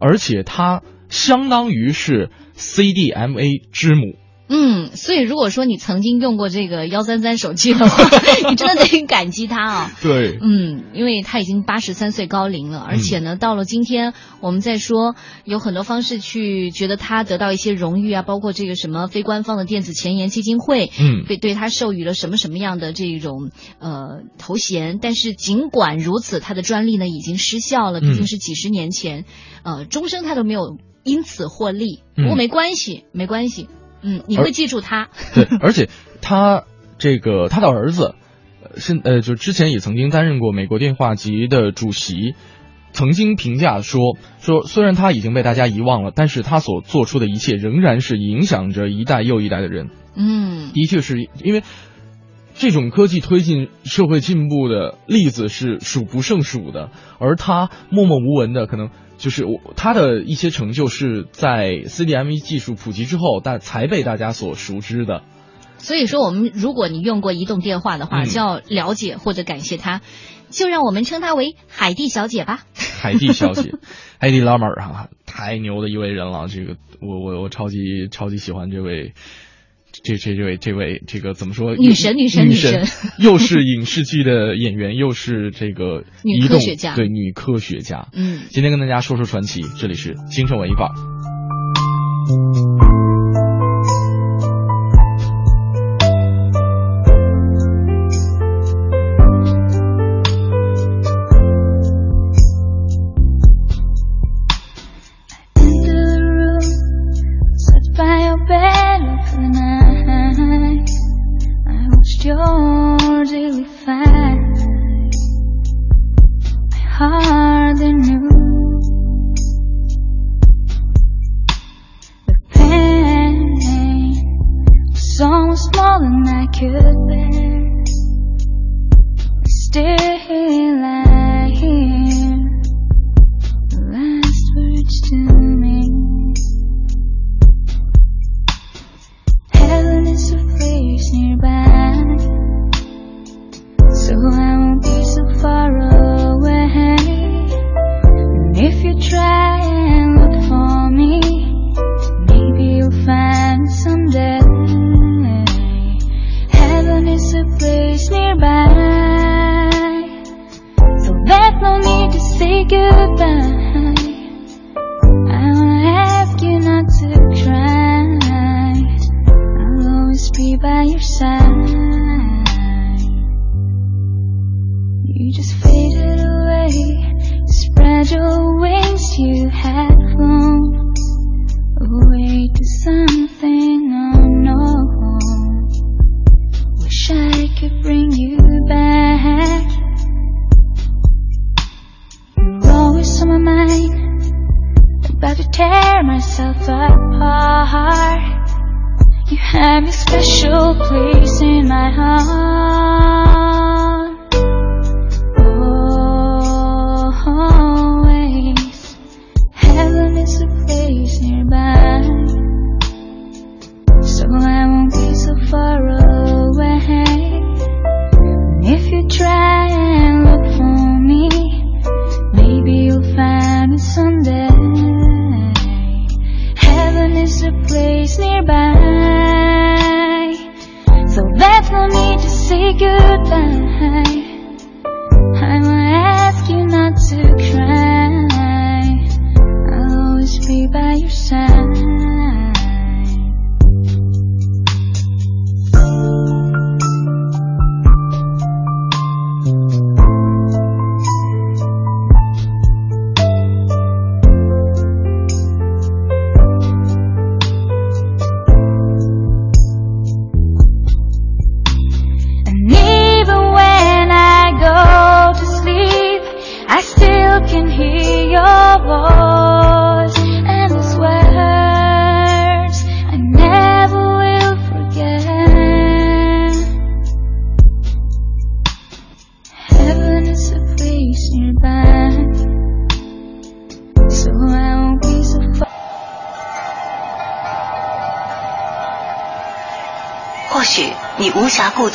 G: 而且他相当于是 CDMA 之母。
H: 嗯，所以如果说你曾经用过这个幺三三手机的话，(laughs) 你真的得感激他啊、
G: 对，
H: 嗯，因为他已经八十三岁高龄了，而且呢，到了今天，我们在说有很多方式去觉得他得到一些荣誉啊，包括这个什么非官方的电子前沿基金会，
G: 嗯。
H: 被对他授予了什么什么样的这种呃头衔，但是尽管如此，他的专利呢已经失效了，毕竟
G: 嗯
H: 是几十年前，呃，终生他都没有因此获利，
G: 嗯。
H: 不过没关系，没关系，嗯，你会记住他，(laughs)
G: 对，而且他这个他的儿子，呃是呃，就之前也曾经担任过美国电话局的主席，曾经评价说说，虽然他已经被大家遗忘了，但是他所做出的一切仍然是影响着一代又一代的人。
H: 嗯，
G: 的确是因为这种科技推进社会进步的例子是数不胜数的，而他默默无闻的可能。就是我他的一些成就是在 CDME 技术普及之后，但才被大家所熟知的。
H: 所以说，我们如果你用过移动电话的话，
G: 嗯
H: 就要了解或者感谢他，就让我们称他为海蒂小姐吧。
G: 海蒂小姐，(laughs) 海蒂拉马尔哈，太牛的一位人了。这个我我我超级超级喜欢这位，这这这位这位这个怎么说？
H: 女神女神
G: 女
H: 女神 (laughs)
G: 又是影视剧的演员，又是这个 (laughs)
H: 女
G: 移动
H: 科学家
G: 对女科学家。
H: 嗯，
G: 今天跟大家说说传奇，这里是京城文艺范儿。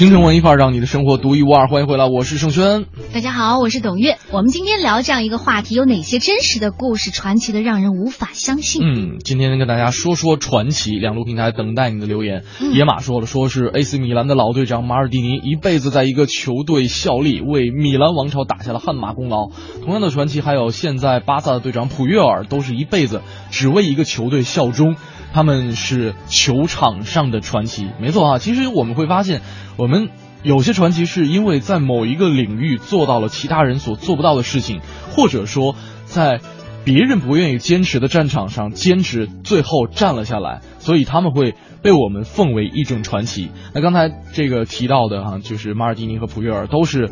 G: 京城文艺范儿，让你的生活独一无二。欢迎回来，我是盛轩。
H: 大家好，我是董月。我们今天聊这样一个话题，有哪些真实的故事，传奇的让人无法相信？
G: 嗯，今天跟大家说说传奇。两路平台等待你的留言。
H: 嗯
G: 野马说了，说是 AC 米兰的老队长马尔蒂尼一辈子在一个球队效力，为米兰王朝打下了汗马功劳。同样的传奇还有现在巴萨的队长普约尔，都是一辈子只为一个球队效忠。他们是球场上的传奇，没错啊。其实我们会发现，我们有些传奇是因为在某一个领域做到了其他人所做不到的事情，或者说在别人不愿意坚持的战场上坚持，最后站了下来，所以他们会被我们奉为一种传奇。那刚才这个提到的哈、就是马尔蒂尼和普约尔都是。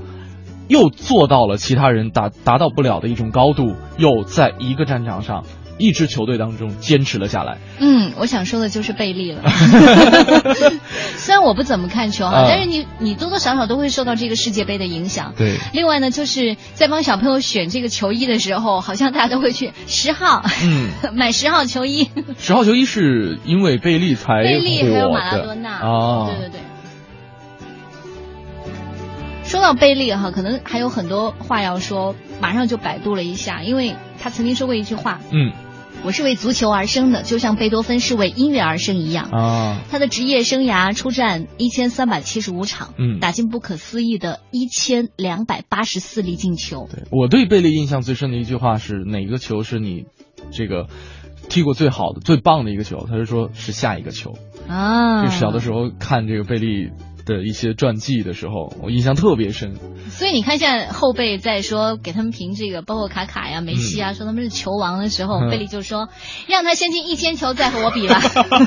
G: 又做到了其他人达达到不了的一种高度，又在一个战场上，一支球队当中坚持了下来。
H: 嗯，我想说的就是贝利了。(laughs) 虽然我不怎么看球哈，
G: 啊
H: 但是你你多多少少都会受到这个世界杯的影响。
G: 对。
H: 另外呢，就是在帮小朋友选这个球衣的时候，好像大家都会去十号，
G: 嗯，(laughs)
H: 买十号球衣。
G: 十号球衣是因为贝利才
H: 贝利还有马拉多纳。
G: 啊，
H: 对对对。说到贝利哈，可能还有很多话要说，马上就百度了一下，因为他曾经说过一句话，
G: 嗯
H: 我是为足球而生的，就像贝多芬是为音乐而生一样。
G: 啊，
H: 他的职业生涯出战一千三百七十五场，
G: 嗯
H: 打进不可思议的一千两百八十四粒进球。
G: 对我对贝利印象最深的一句话是哪个球是你这个踢过最好的、最棒的一个球？他就说是下一个球。
H: 啊，
G: 这小的时候看这个贝利的一些传记的时候，我印象特别深。
H: 所以你看，现在后辈在说给他们评这个，包括卡卡呀、梅西
G: 嗯
H: 啊，说他们是球王的时候，
G: 嗯
H: 贝利就说让他先进一千球再和我比吧。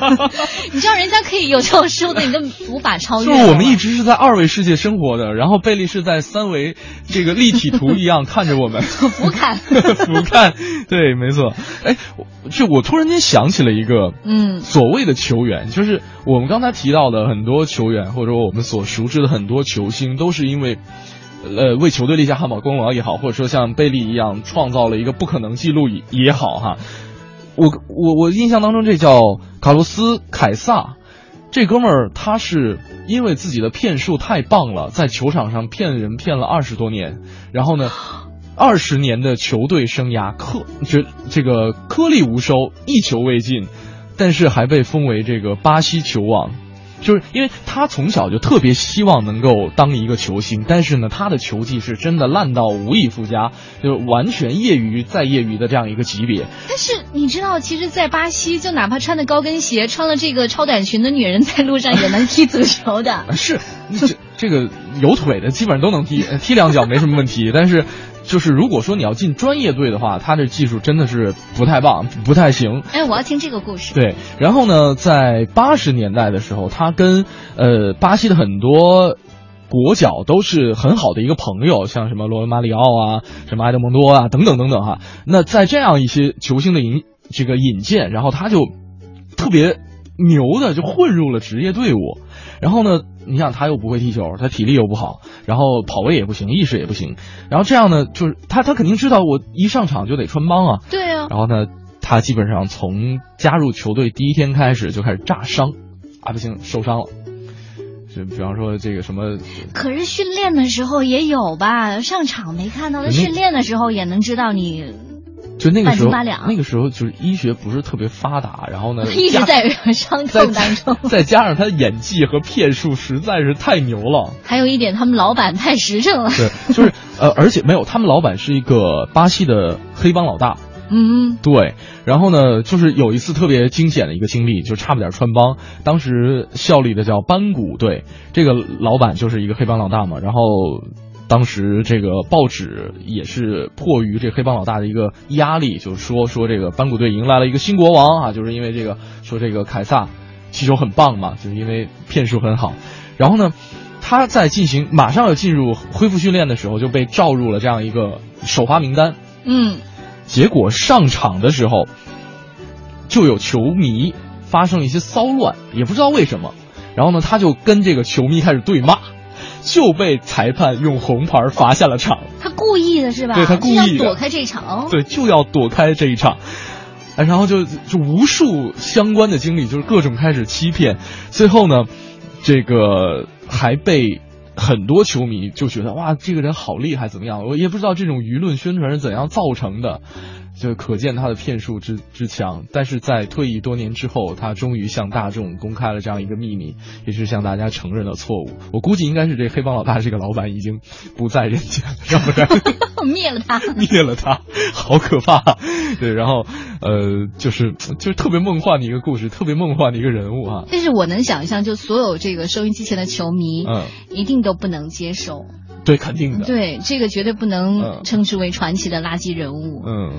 H: (laughs) 你知道人家可以有这种输的，你都无法超越。
G: 就是我们一直是在二维世界生活的，然后贝利是在三维这个立体图一样看着我们。
H: 俯瞰，(laughs)
G: 俯瞰，对，没错。哎，就我突然间想起了一个，
H: 嗯，
G: 所谓的球员，就是我们刚才提到的很多球员，或者说我们所熟知的很多球星，都是因为。呃，为球队立下汗马功劳也好，或者说像贝利一样创造了一个不可能记录也也好，哈，我我我印象当中这叫卡洛斯凯撒，这哥们儿他是因为自己的骗术太棒了，在球场上骗人骗了二十多年，然后呢，(gasps) 二十年的球队生涯颗这这个颗粒无收，一球未进，但是还被封为这个巴西球王。就是因为他从小就特别希望能够当一个球星，但是呢，他的球技是真的烂到无以复加，就是完全业余再业余的这样一个级别。
H: 但是你知道，其实，在巴西，就哪怕穿的高跟鞋、穿了这个超短裙的女人，在路上也能踢足球的。(laughs)
G: 是，这这个有腿的基本上都能踢，踢两脚没什么问题。但是。就是如果说你要进专业队的话，他的技术真的是不太棒，不太行。
H: 哎，我要听这个故事。
G: 对，然后呢，在八十年代的时候，他跟呃巴西的很多国脚都是很好的一个朋友，像什么罗马里奥啊，什么埃德蒙多啊，等等等等哈。那在这样一些球星的引这个引荐，然后他就特别牛的就混入了职业队伍，然后呢。你想他又不会踢球，他体力又不好，然后跑位也不行，意识也不行，然后这样呢，就是他他肯定知道我一上场就得穿帮啊。
H: 对啊。
G: 然后呢，他基本上从加入球队第一天开始就开始炸伤，啊不行，受伤了。就比方说这个什么。
H: 可是训练的时候也有吧？上场没看到，他训练的时候也能知道你。
G: 就那个时候，那个时候就是医学不是特别发达，然后呢，(laughs)
H: 一直在伤痛当中，(laughs)
G: 再加上他的演技和骗术实在是太牛了。
H: 还有一点，他们老板太实诚了。
G: 对，就是呃，而且没有，他们老板是一个巴西的黑帮老大。
H: 嗯，
G: 对。然后呢，就是有一次特别惊险的一个经历，就差不点穿帮。当时效力的叫班古队，这个老板就是一个黑帮老大嘛。然后。当时这个报纸也是迫于这黑帮老大的一个压力，就是说说这个班古队迎来了一个新国王啊，就是因为这个说这个凯撒踢球很棒嘛，就是因为骗术很好。然后呢，他在进行马上要进入恢复训练的时候，就被召入了这样一个首发名单。
H: 嗯，
G: 结果上场的时候就有球迷发生了一些骚乱，也不知道为什么。然后呢，他就跟这个球迷开始对骂。就被裁判用红牌罚下了场。
H: 他故意的是吧？
G: 对他故意
H: 躲开这一场。
G: 对，就要躲开这一场。然后就就无数相关的经历，就是各种开始欺骗。最后呢，这个还被很多球迷就觉得哇，这个人好厉害，怎么样？我也不知道这种舆论宣传是怎样造成的。就可见他的骗术之之强，但是在退役多年之后，他终于向大众公开了这样一个秘密，也是向大家承认了错误。我估计应该是这黑帮老大这个老板已经不在人间了，要不然 (laughs)
H: 灭了他，(laughs)
G: 灭了他，好可怕。对，然后呃，就是就是特别梦幻的一个故事，特别梦幻的一个人物啊。
H: 但是我能想象，就所有这个收音机前的球迷，嗯，一定都不能接受。
G: 对，肯定的。
H: 对，这个绝对不能称之为传奇的垃圾人物。
G: 嗯，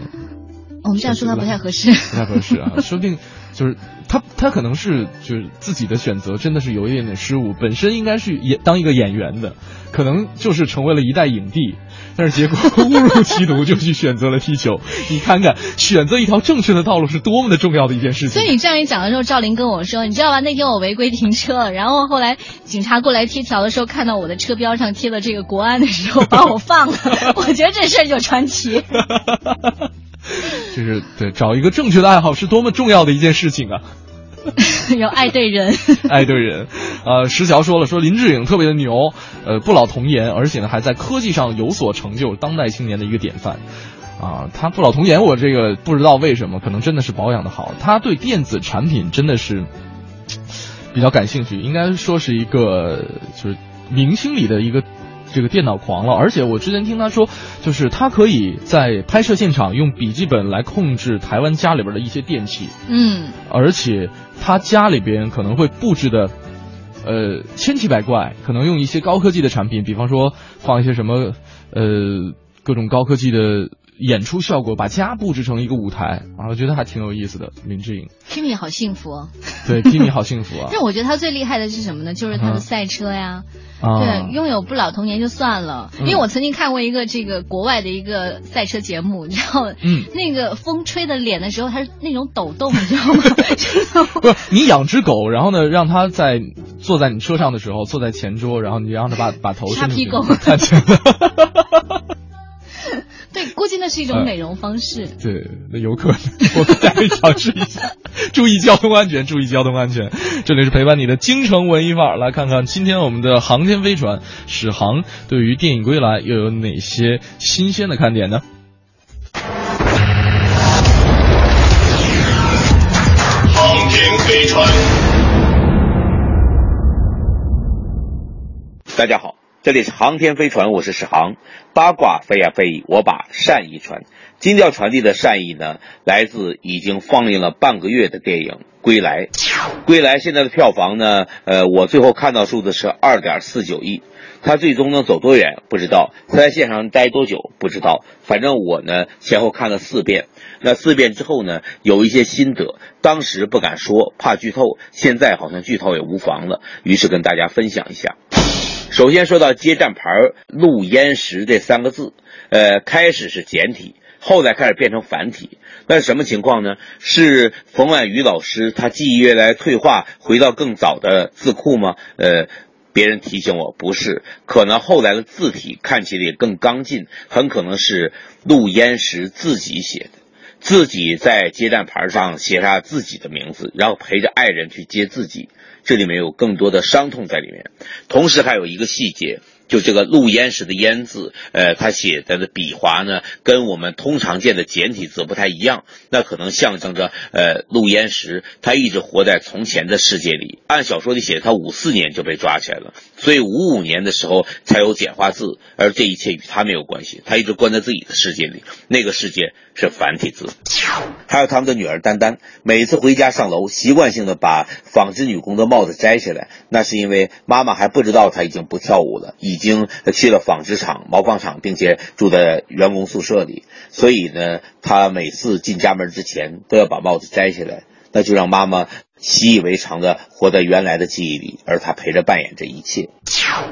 H: 我们这样说他不太合适。
G: 不太合适啊，说不定就是他，他可能是就是自己的选择真的是有一点点失误，本身应该是演当一个演员的，可能就是成为了一代影帝。但是结果 (laughs) 误入歧途，就去选择了踢球。你看看，选择一条正确的道路是多么的重要的一件事情。
H: 所以你这样一讲的时候，赵林跟我说，你知道吧？那天我违规停车，然后后来警察过来贴条的时候，看到我的车标上贴了这个国安的时候，把我放了。(laughs) 我觉得这事儿就传奇。(laughs) (laughs)
G: 就是对，找一个正确的爱好是多么重要的一件事情啊。(laughs)
H: 要爱对人，(laughs)
G: 爱对人，呃，石桥说了，说林志颖特别的牛，呃，不老童颜，而且呢还在科技上有所成就，当代青年的一个典范，啊，他不老童颜，我这个不知道为什么，可能真的是保养的好，他对电子产品真的是比较感兴趣，应该说是一个就是明星里的一个。这个电脑狂了，而且我之前听他说，就是他可以在拍摄现场用笔记本来控制台湾家里边的一些电器，
H: 嗯，
G: 而且他家里边可能会布置的，呃，千奇百怪，可能用一些高科技的产品，比方说放一些什么，呃，各种高科技的。演出效果，把家布置成一个舞台啊，我觉得还挺有意思的。林志颖
H: ，Kimi 好幸福哦。
G: 对，Kimi 好幸福啊。(laughs)
H: 但我觉得他最厉害的是什么呢？就是他的赛车呀。对，拥有不老童年就算了，因为我曾经看过一个这个国外的一个赛车节目，你知道，嗯，那个风吹的脸的时候，它是那种抖动，你知道吗？(laughs)
G: 不是，你养只狗，然后呢，让它在坐在你车上的时候，坐在前桌，然后你让它把把头
H: 插屁股。
G: 看清。
H: 对，估计那。是一种美容方式。(laughs)
G: 对，那有可能，(laughs) 我们大家尝试一下，(laughs) 注意交通安全，注意交通安全。这里是陪伴你的京城文艺范儿，来看看今天我们的航天飞船史航对于电影归来又有哪些新鲜的看点呢？
I: 航天飞船。
O: 大家好，这里是航天飞船，我是史航。八卦飞呀飞，我把善意传。今天要传递的善意呢，来自已经放映了半个月的电影《归来》。《归来》现在的票房呢，呃，我最后看到数字是二点四九亿。它最终能走多远不知道，它在线上待多久不知道。反正我呢，前后看了四遍。那四遍之后呢，有一些心得，当时不敢说，怕剧透，现在好像剧透也无妨了，于是跟大家分享一下。首先说到接站牌“陆烟石”这三个字，呃，开始是简体，后来开始变成繁体。那是什么情况呢？是冯婉瑜老师他记忆越来退化，回到更早的字库吗？呃。别人提醒我，不是，可能后来的字体看起来也更刚劲，很可能是陆焉识自己写的，自己在接站牌上写下自己的名字，然后陪着爱人去接自己，这里面有更多的伤痛在里面。同时还有一个细节。就这个陆焉识的焉字，呃，他写的的笔划呢，跟我们通常见的简体字不太一样，那可能象征着，呃，陆焉识他一直活在从前的世界里。按小说里写，他五四年就被抓起来了，所以五五年的时候才有简化字，而这一切与他没有关系，他一直关在自己的世界里，那个世界是繁体字。还有他们的女儿丹丹，每次回家上楼，习惯性的把纺织女工的帽子摘下来，那是因为妈妈还不知道她已经不跳舞了，已。经去了纺织厂、毛纺厂，并且住在员工宿舍里，所以呢，他每次进家门之前都要把帽子摘下来，那就让妈妈习以为常的活在原来的记忆里，而他陪着扮演这一切。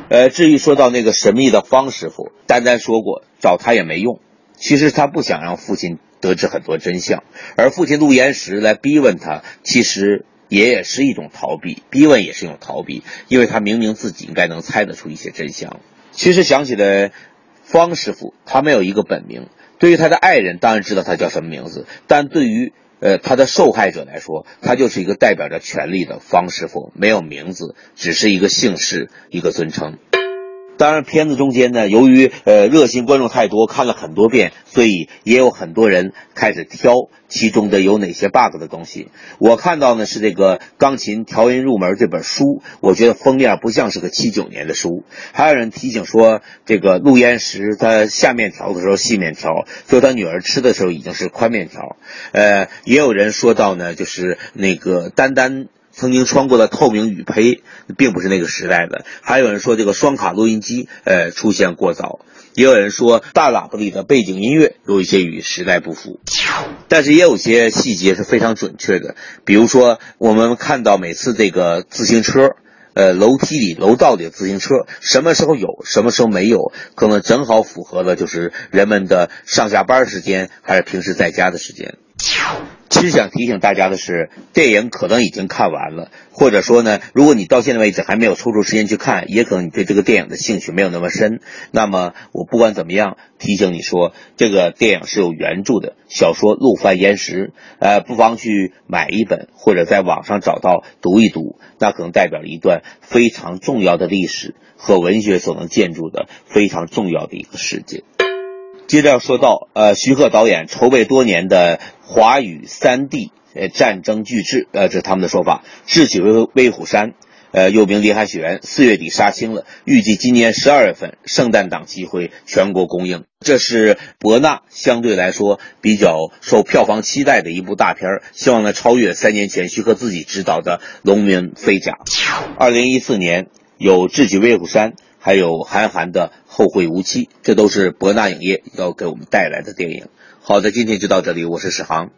O: 呃，至于说到那个神秘的方师傅，丹丹说过找他也没用，其实他不想让父亲得知很多真相，而父亲陆延时来逼问他，其实。也是一种逃避，逼问也是一种逃避，因为他明明自己应该能猜得出一些真相。其实想起来，方师傅他没有一个本名，对于他的爱人当然知道他叫什么名字，但对于呃他的受害者来说，他就是一个代表着权力的方师傅，没有名字，只是一个姓氏，一个尊称。当然，片子中间呢，由于呃热心观众太多，看了很多遍，所以也有很多人开始挑其中的有哪些 bug 的东西。我看到呢是这个钢琴调音入门这本书，我觉得封面不像是个七九年的书。还有人提醒说，这个陆焉识他下面条的时候细面条，说他女儿吃的时候已经是宽面条。呃，也有人说到呢，就是那个丹丹。曾经穿过的透明雨披，并不是那个时代的。还有人说这个双卡录音机，呃，出现过早。也有人说大喇叭里的背景音乐有一些与时代不符。但是也有些细节是非常准确的，比如说我们看到每次这个自行车，呃，楼梯里、楼道里的自行车，什么时候有，什么时候没有，可能正好符合了就是人们的上下班时间，还是平时在家的时间。其实想提醒大家的是，电影可能已经看完了，或者说呢，如果你到现在为止还没有抽出时间去看，也可能你对这个电影的兴趣没有那么深。那么我不管怎么样，提醒你说，这个电影是有原著的小说《陆犯焉识》，呃，不妨去买一本，或者在网上找到读一读，那可能代表了一段非常重要的历史和文学所能建筑的非常重要的一个世界。接着要说到，呃，徐克导演筹备多年的华语三 D 呃战争巨制，呃，这是他们的说法，《智取威威虎山》，呃，又名《林海雪原》，四月底杀青了，预计今年十二月份圣诞档期会全国公映。这是博纳相对来说比较受票房期待的一部大片希望呢超越三年前徐克自己执导的《龙门飞甲》。二零一四年有《智取威虎山》。还有韩寒的《后会无期》，这都是博纳影业要给我们带来的电影。好的，今天就到这里，我是史航。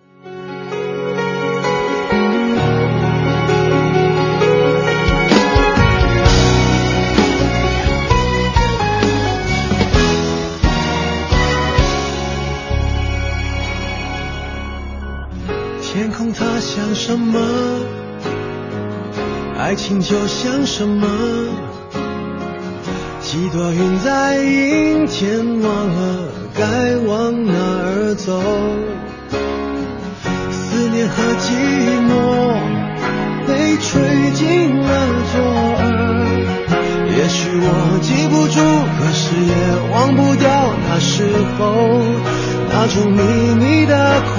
M: 天空它像什么？爱情就像什么？几朵云在阴天忘了该往哪儿走？思念和寂寞被吹进了左耳。也许我记不住，可是也忘不掉那时候那种秘密的快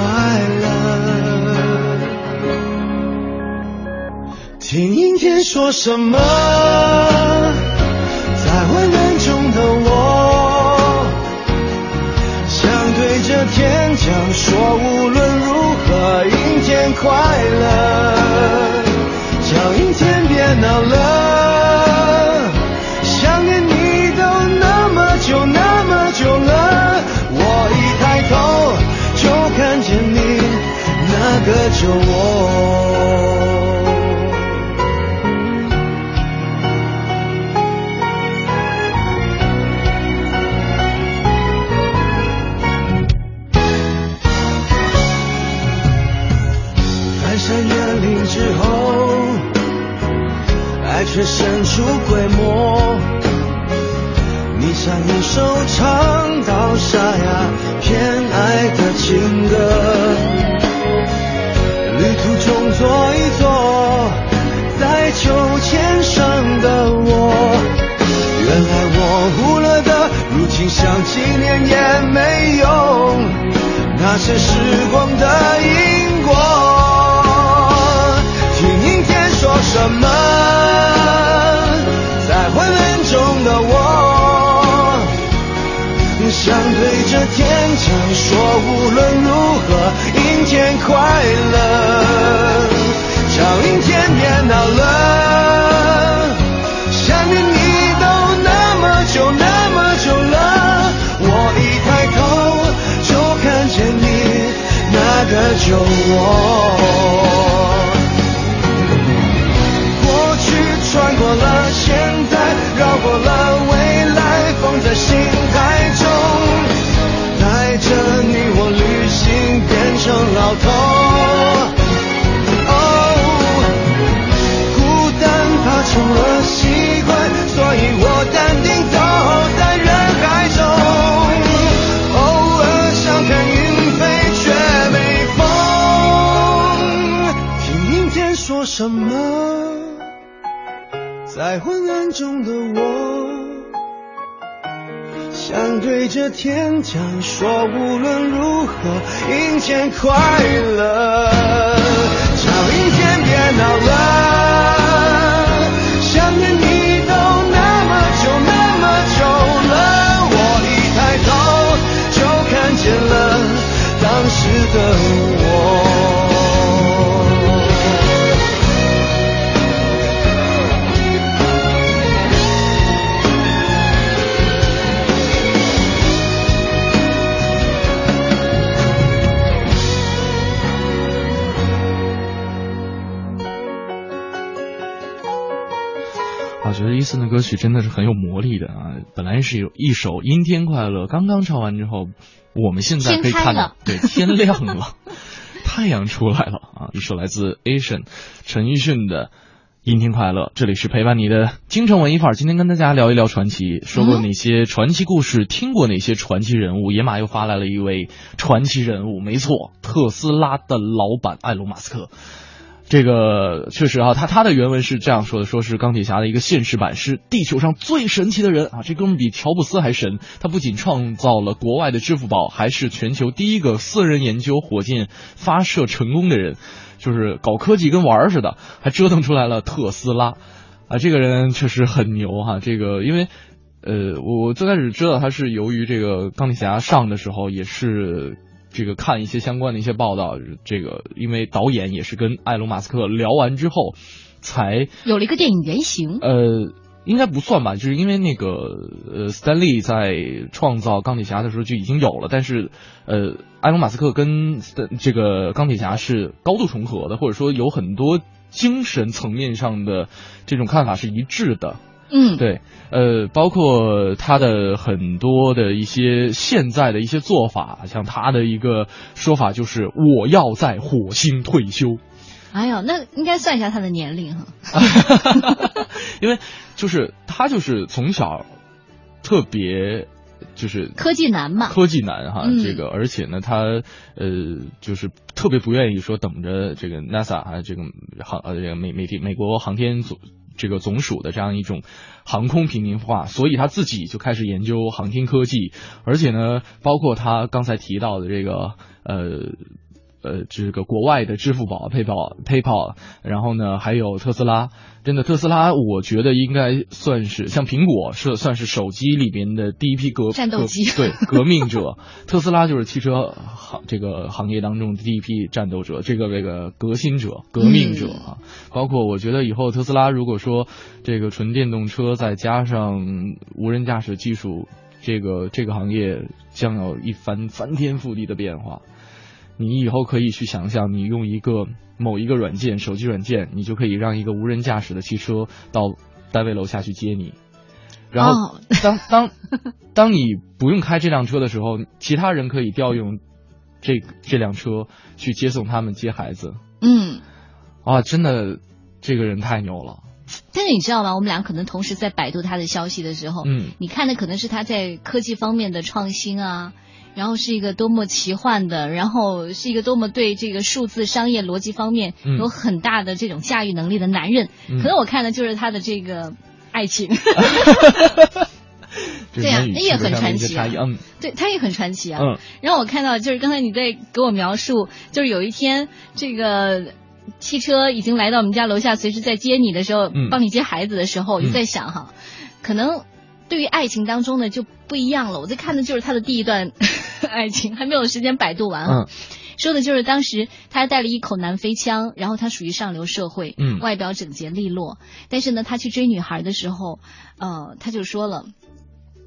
M: 乐。听阴天说什么？说，无论如何，阴天快乐。叫阴天别闹了，想念你都那么久那么久了，我一抬头就看见你那个酒窝。歌
G: 曲真的是很有魔力的啊！本来是有一首《阴天快乐》，刚刚唱完之后，我们现在可以看到，对，天亮了，(laughs) 太阳出来了啊！一首来自 Asian 陈奕迅的《阴天快乐》，这里是陪伴你的京城文艺范儿。今天跟大家聊一聊传奇，说过哪些传奇故事，听过哪些传奇人物。野马又发来了一位传奇人物，没错，特斯拉的老板埃隆·马斯克。这个确实啊，他他的原文是这样说的：说是钢铁侠的一个现实版，是地球上最神奇的人啊！这哥们比乔布斯还神。他不仅创造了国外的支付宝，还是全球第一个私人研究火箭发射成功的人，就是搞科技跟玩儿似的，还折腾出来了特斯拉啊！这个人确实很牛哈。这个因为呃，我最开始知道他是由于这个钢铁侠上的时候也是。这个看一些相关的一些报道，这个因为导演也是跟埃隆·马斯克聊完之后，才
H: 有了一个电影原型。
G: 呃，应该不算吧，就是因为那个呃，斯坦利在创造钢铁侠的时候就已经有了，但是呃，埃隆·马斯克跟这个钢铁侠是高度重合的，或者说有很多精神层面上的这种看法是一致的。
H: 嗯，
G: 对，呃，包括他的很多的一些现在的一些做法，像他的一个说法就是我要在火星退休。
H: 哎呦，那应该算一下他的年龄哈。(laughs)
G: 因为就是他就是从小特别就是
H: 科技男嘛，
G: 科技男哈，
H: 嗯
G: 这个而且呢，他呃就是特别不愿意说等着这个 NASA 啊，这个航呃这个美美美国航天总这个总署的这样一种航空平民化，所以他自己就开始研究航天科技，而且呢，包括他刚才提到的这个呃。呃，这个国外的支付宝、PayPal、PayPal，然后呢，还有特斯拉。真的，特斯拉，我觉得应该算是像苹果是算是手机里边的第一批革
H: 战斗机
G: 对 (laughs) 革命者。特斯拉就是汽车行这个行业当中的第一批战斗者，这个这个革新者、革命者啊。包括我觉得以后特斯拉如果说这个纯电动车再加上无人驾驶技术，这个这个行业将有一番翻天覆地的变化。你以后可以去想象，你用一个某一个软件，手机软件，你就可以让一个无人驾驶的汽车到单位楼下去接你。然后
H: 哦
G: 当当 (laughs) 当你不用开这辆车的时候，其他人可以调用这这辆车去接送他们接孩子。
H: 嗯，
G: 啊，真的，这个人太牛了。
H: 但是你知道吗？我们俩可能同时在百度他的消息的时候，
G: 嗯
H: 你看的可能是他在科技方面的创新啊，然后是一个多么奇幻的，然后是一个多么对这个数字商业逻辑方面
G: 嗯。
H: 有很大的这种驾驭能力的男人。
G: 嗯。
H: 可能我看的就是他的这个爱情，(laughs)
G: 这
H: 对啊
G: 人与
H: 那也很传奇啊。对他也很传奇啊。
G: 嗯。
H: 然后我看到就是刚才你在给我描述，就是有一天这个汽车已经来到我们家楼下，随时在接你的时候，
G: 嗯。
H: 帮你接孩子的时候，我就
G: 嗯
H: 在想哈，可能对于爱情当中呢就不一样了。我在看的就是他的第一段 (laughs) 爱情，还没有时间百度完啊。
G: 嗯
H: 说的就是当时他带了一口南非腔，然后他属于上流社会，
G: 嗯
H: 外表整洁利落，但是呢，他去追女孩的时候，呃，他就说了，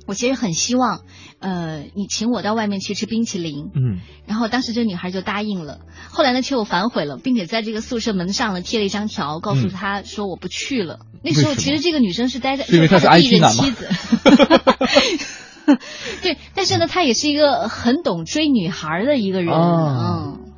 H: 我其实很希望，呃，你请我到外面去吃冰淇淋，
G: 嗯。
H: 然后当时这女孩就答应了，后来呢却又反悔了，并且在这个宿舍门上呢贴了一张条，告诉
G: 嗯
H: 他说我不去了。那时候其实这个女生是待在，
G: 是因为他是 IT
H: 任
G: 男吗
H: 妻子。(laughs) 对，但是呢，她也是一个很懂追女孩的一个人。
G: 啊。
H: 嗯，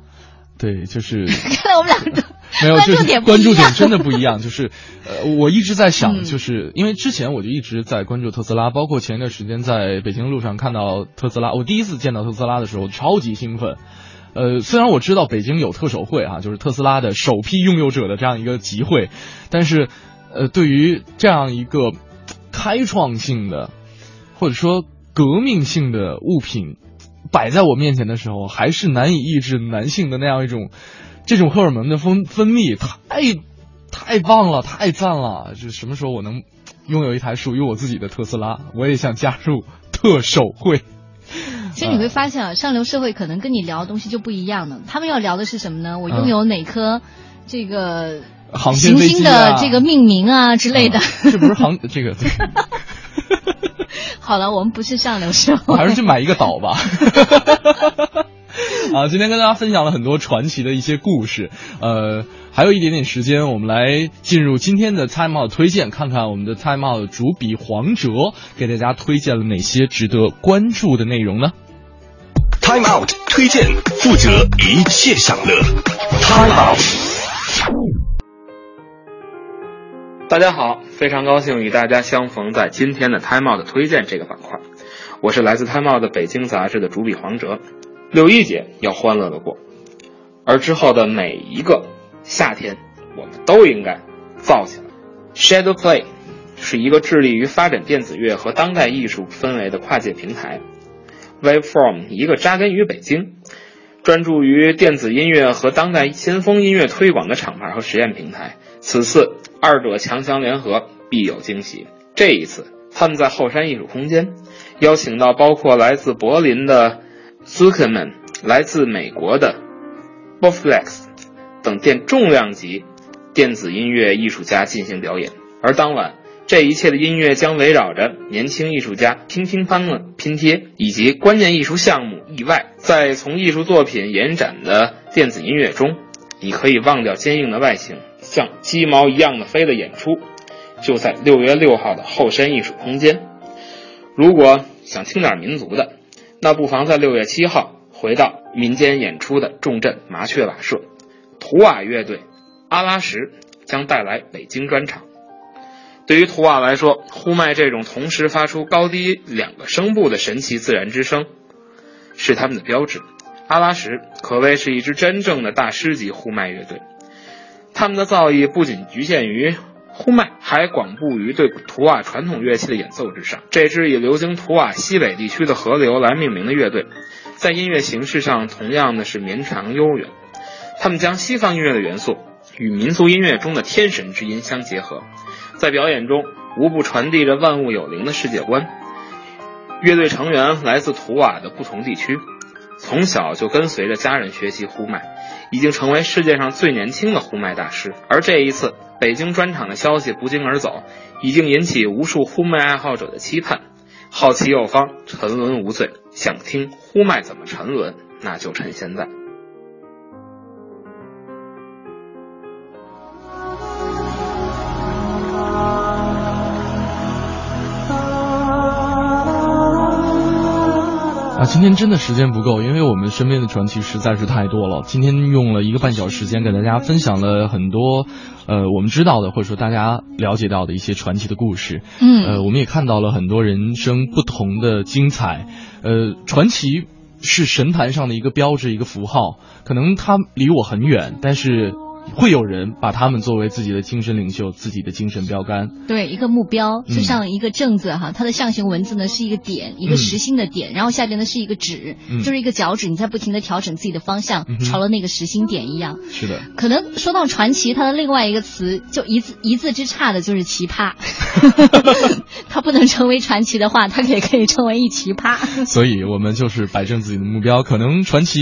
G: 对，就是 (laughs)
H: 看来我们两个
G: 没有，就是关注点真的不一样。就是，(laughs) 呃，我一直在想，
H: 嗯
G: 就是因为之前我就一直在关注特斯拉，包括前一段时间在北京路上看到特斯拉，我第一次见到特斯拉的时候超级兴奋。呃，虽然我知道北京有特首会啊、就是特斯拉的首批拥有者的这样一个集会，但是，呃，对于这样一个开创性的或者说革命性的物品摆在我面前的时候，还是难以抑制男性的那样一种这种荷尔蒙的分分泌，太太棒了，太赞了！就是什么时候我能拥有一台属于我自己的特斯拉，我也想加入特首会。
H: 其实你会发现啊，上流社会可能跟你聊的东西就不一样了。他们要聊的是什么呢？我
G: 嗯
H: 拥有哪颗这个行星的
G: 啊
H: 这个命名啊之类的。
G: 这不是航这个，对 (laughs)
H: 好了，我们不是上流社会，
G: 我还是去买一个岛吧。(laughs) (laughs) 啊，今天跟大家分享了很多传奇的一些故事，呃，还有一点点时间，我们来进入今天的 Time Out 推荐，看看我们的 Time Out 主笔黄哲给大家推荐了哪些值得关注的内容呢
I: ？Time Out 推荐，负责一切享乐。Time Out。
P: 大家好，非常高兴与大家相逢在今天的 Time Out 推荐这个板块。我是来自 Time Out 的北京杂志的主笔黄哲。六一节要欢乐的过，而之后的每一个夏天，我们都应该造起来。Shadow Play 是一个致力于发展电子乐和当代艺术氛围的跨界平台。Waveform 一个扎根于北京，专注于电子音乐和当代先锋音乐推广的厂牌和实验平台。此次二者强强联合，必有惊喜。这一次，他们在后山艺术空间邀请到包括来自柏林的 Zuckerman、来自美国的 Boflex 等电重量级电子音乐艺术家进行表演。而当晚，这一切的音乐将围绕着年轻艺术家乒乒乓的拼贴，以及关键艺术项目意外。在从艺术作品延展的电子音乐中，你可以忘掉坚硬的外形，像鸡毛一样的飞的演出，就在六月六号的后山艺术空间。如果想听点民族的，那不妨在六月七号回到民间演出的重镇麻雀瓦舍，图瓦乐队阿拉什将带来北京专场。对于图瓦来说，呼麦这种同时发出高低两个声部的神奇自然之声，是他们的标志。阿拉什可谓是一支真正的大师级呼麦乐队，他们的造诣不仅局限于呼麦，还广布于对图瓦传统乐器的演奏之上。这支以流经图瓦西北地区的河流来命名的乐队，在音乐形式上同样的是绵长悠远。他们将西方音乐的元素与民族音乐中的天神之音相结合，在表演中无不传递着万物有灵的世界观。乐队成员来自图瓦的不同地区。从小就跟随着家人学习呼麦，已经成为世界上最年轻的呼麦大师。而这一次北京专场的消息不胫而走，已经引起无数呼麦爱好者的期盼。好奇有方，沉沦无罪。想听呼麦怎么沉沦，那就趁现在。
G: 今天真的时间不够，因为我们身边的传奇实在是太多了。今天用了一个半小时时间，给大家分享了很多，呃，我们知道的或者说大家了解到的一些传奇的故事。
H: 嗯，
G: 呃，我们也看到了很多人生不同的精彩。呃，传奇是神坛上的一个标志，一个符号。可能它离我很远，但是。会有人把他们作为自己的精神领袖，自己的精神标杆。
H: 对，一个目标，就像一个正字哈，它的象形文字呢是一个点，一个实心的点，然后下边呢是一个指，就是一个脚趾，你在不停的调整自己的方向，朝了那个实心点一样。
G: 是的。
H: 可能说到传奇，它的另外一个词就一字一字之差的就是奇葩。(laughs) 它不能成为传奇的话，它也可以成为一奇葩。
G: 所以我们就是摆正自己的目标，可能传奇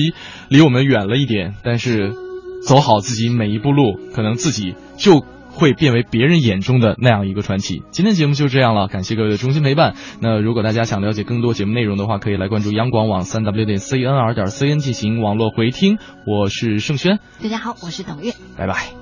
G: 离我们远了一点，但是。走好自己每一步路，可能自己就会变为别人眼中的那样一个传奇。今天节目就这样了，感谢各位的衷心陪伴。那如果大家想了解更多节目内容的话，可以来关注央广网三 w 点 cnr 点 cn 进行网络回听。我是盛轩，
H: 大家好，我是董月，
G: 拜拜。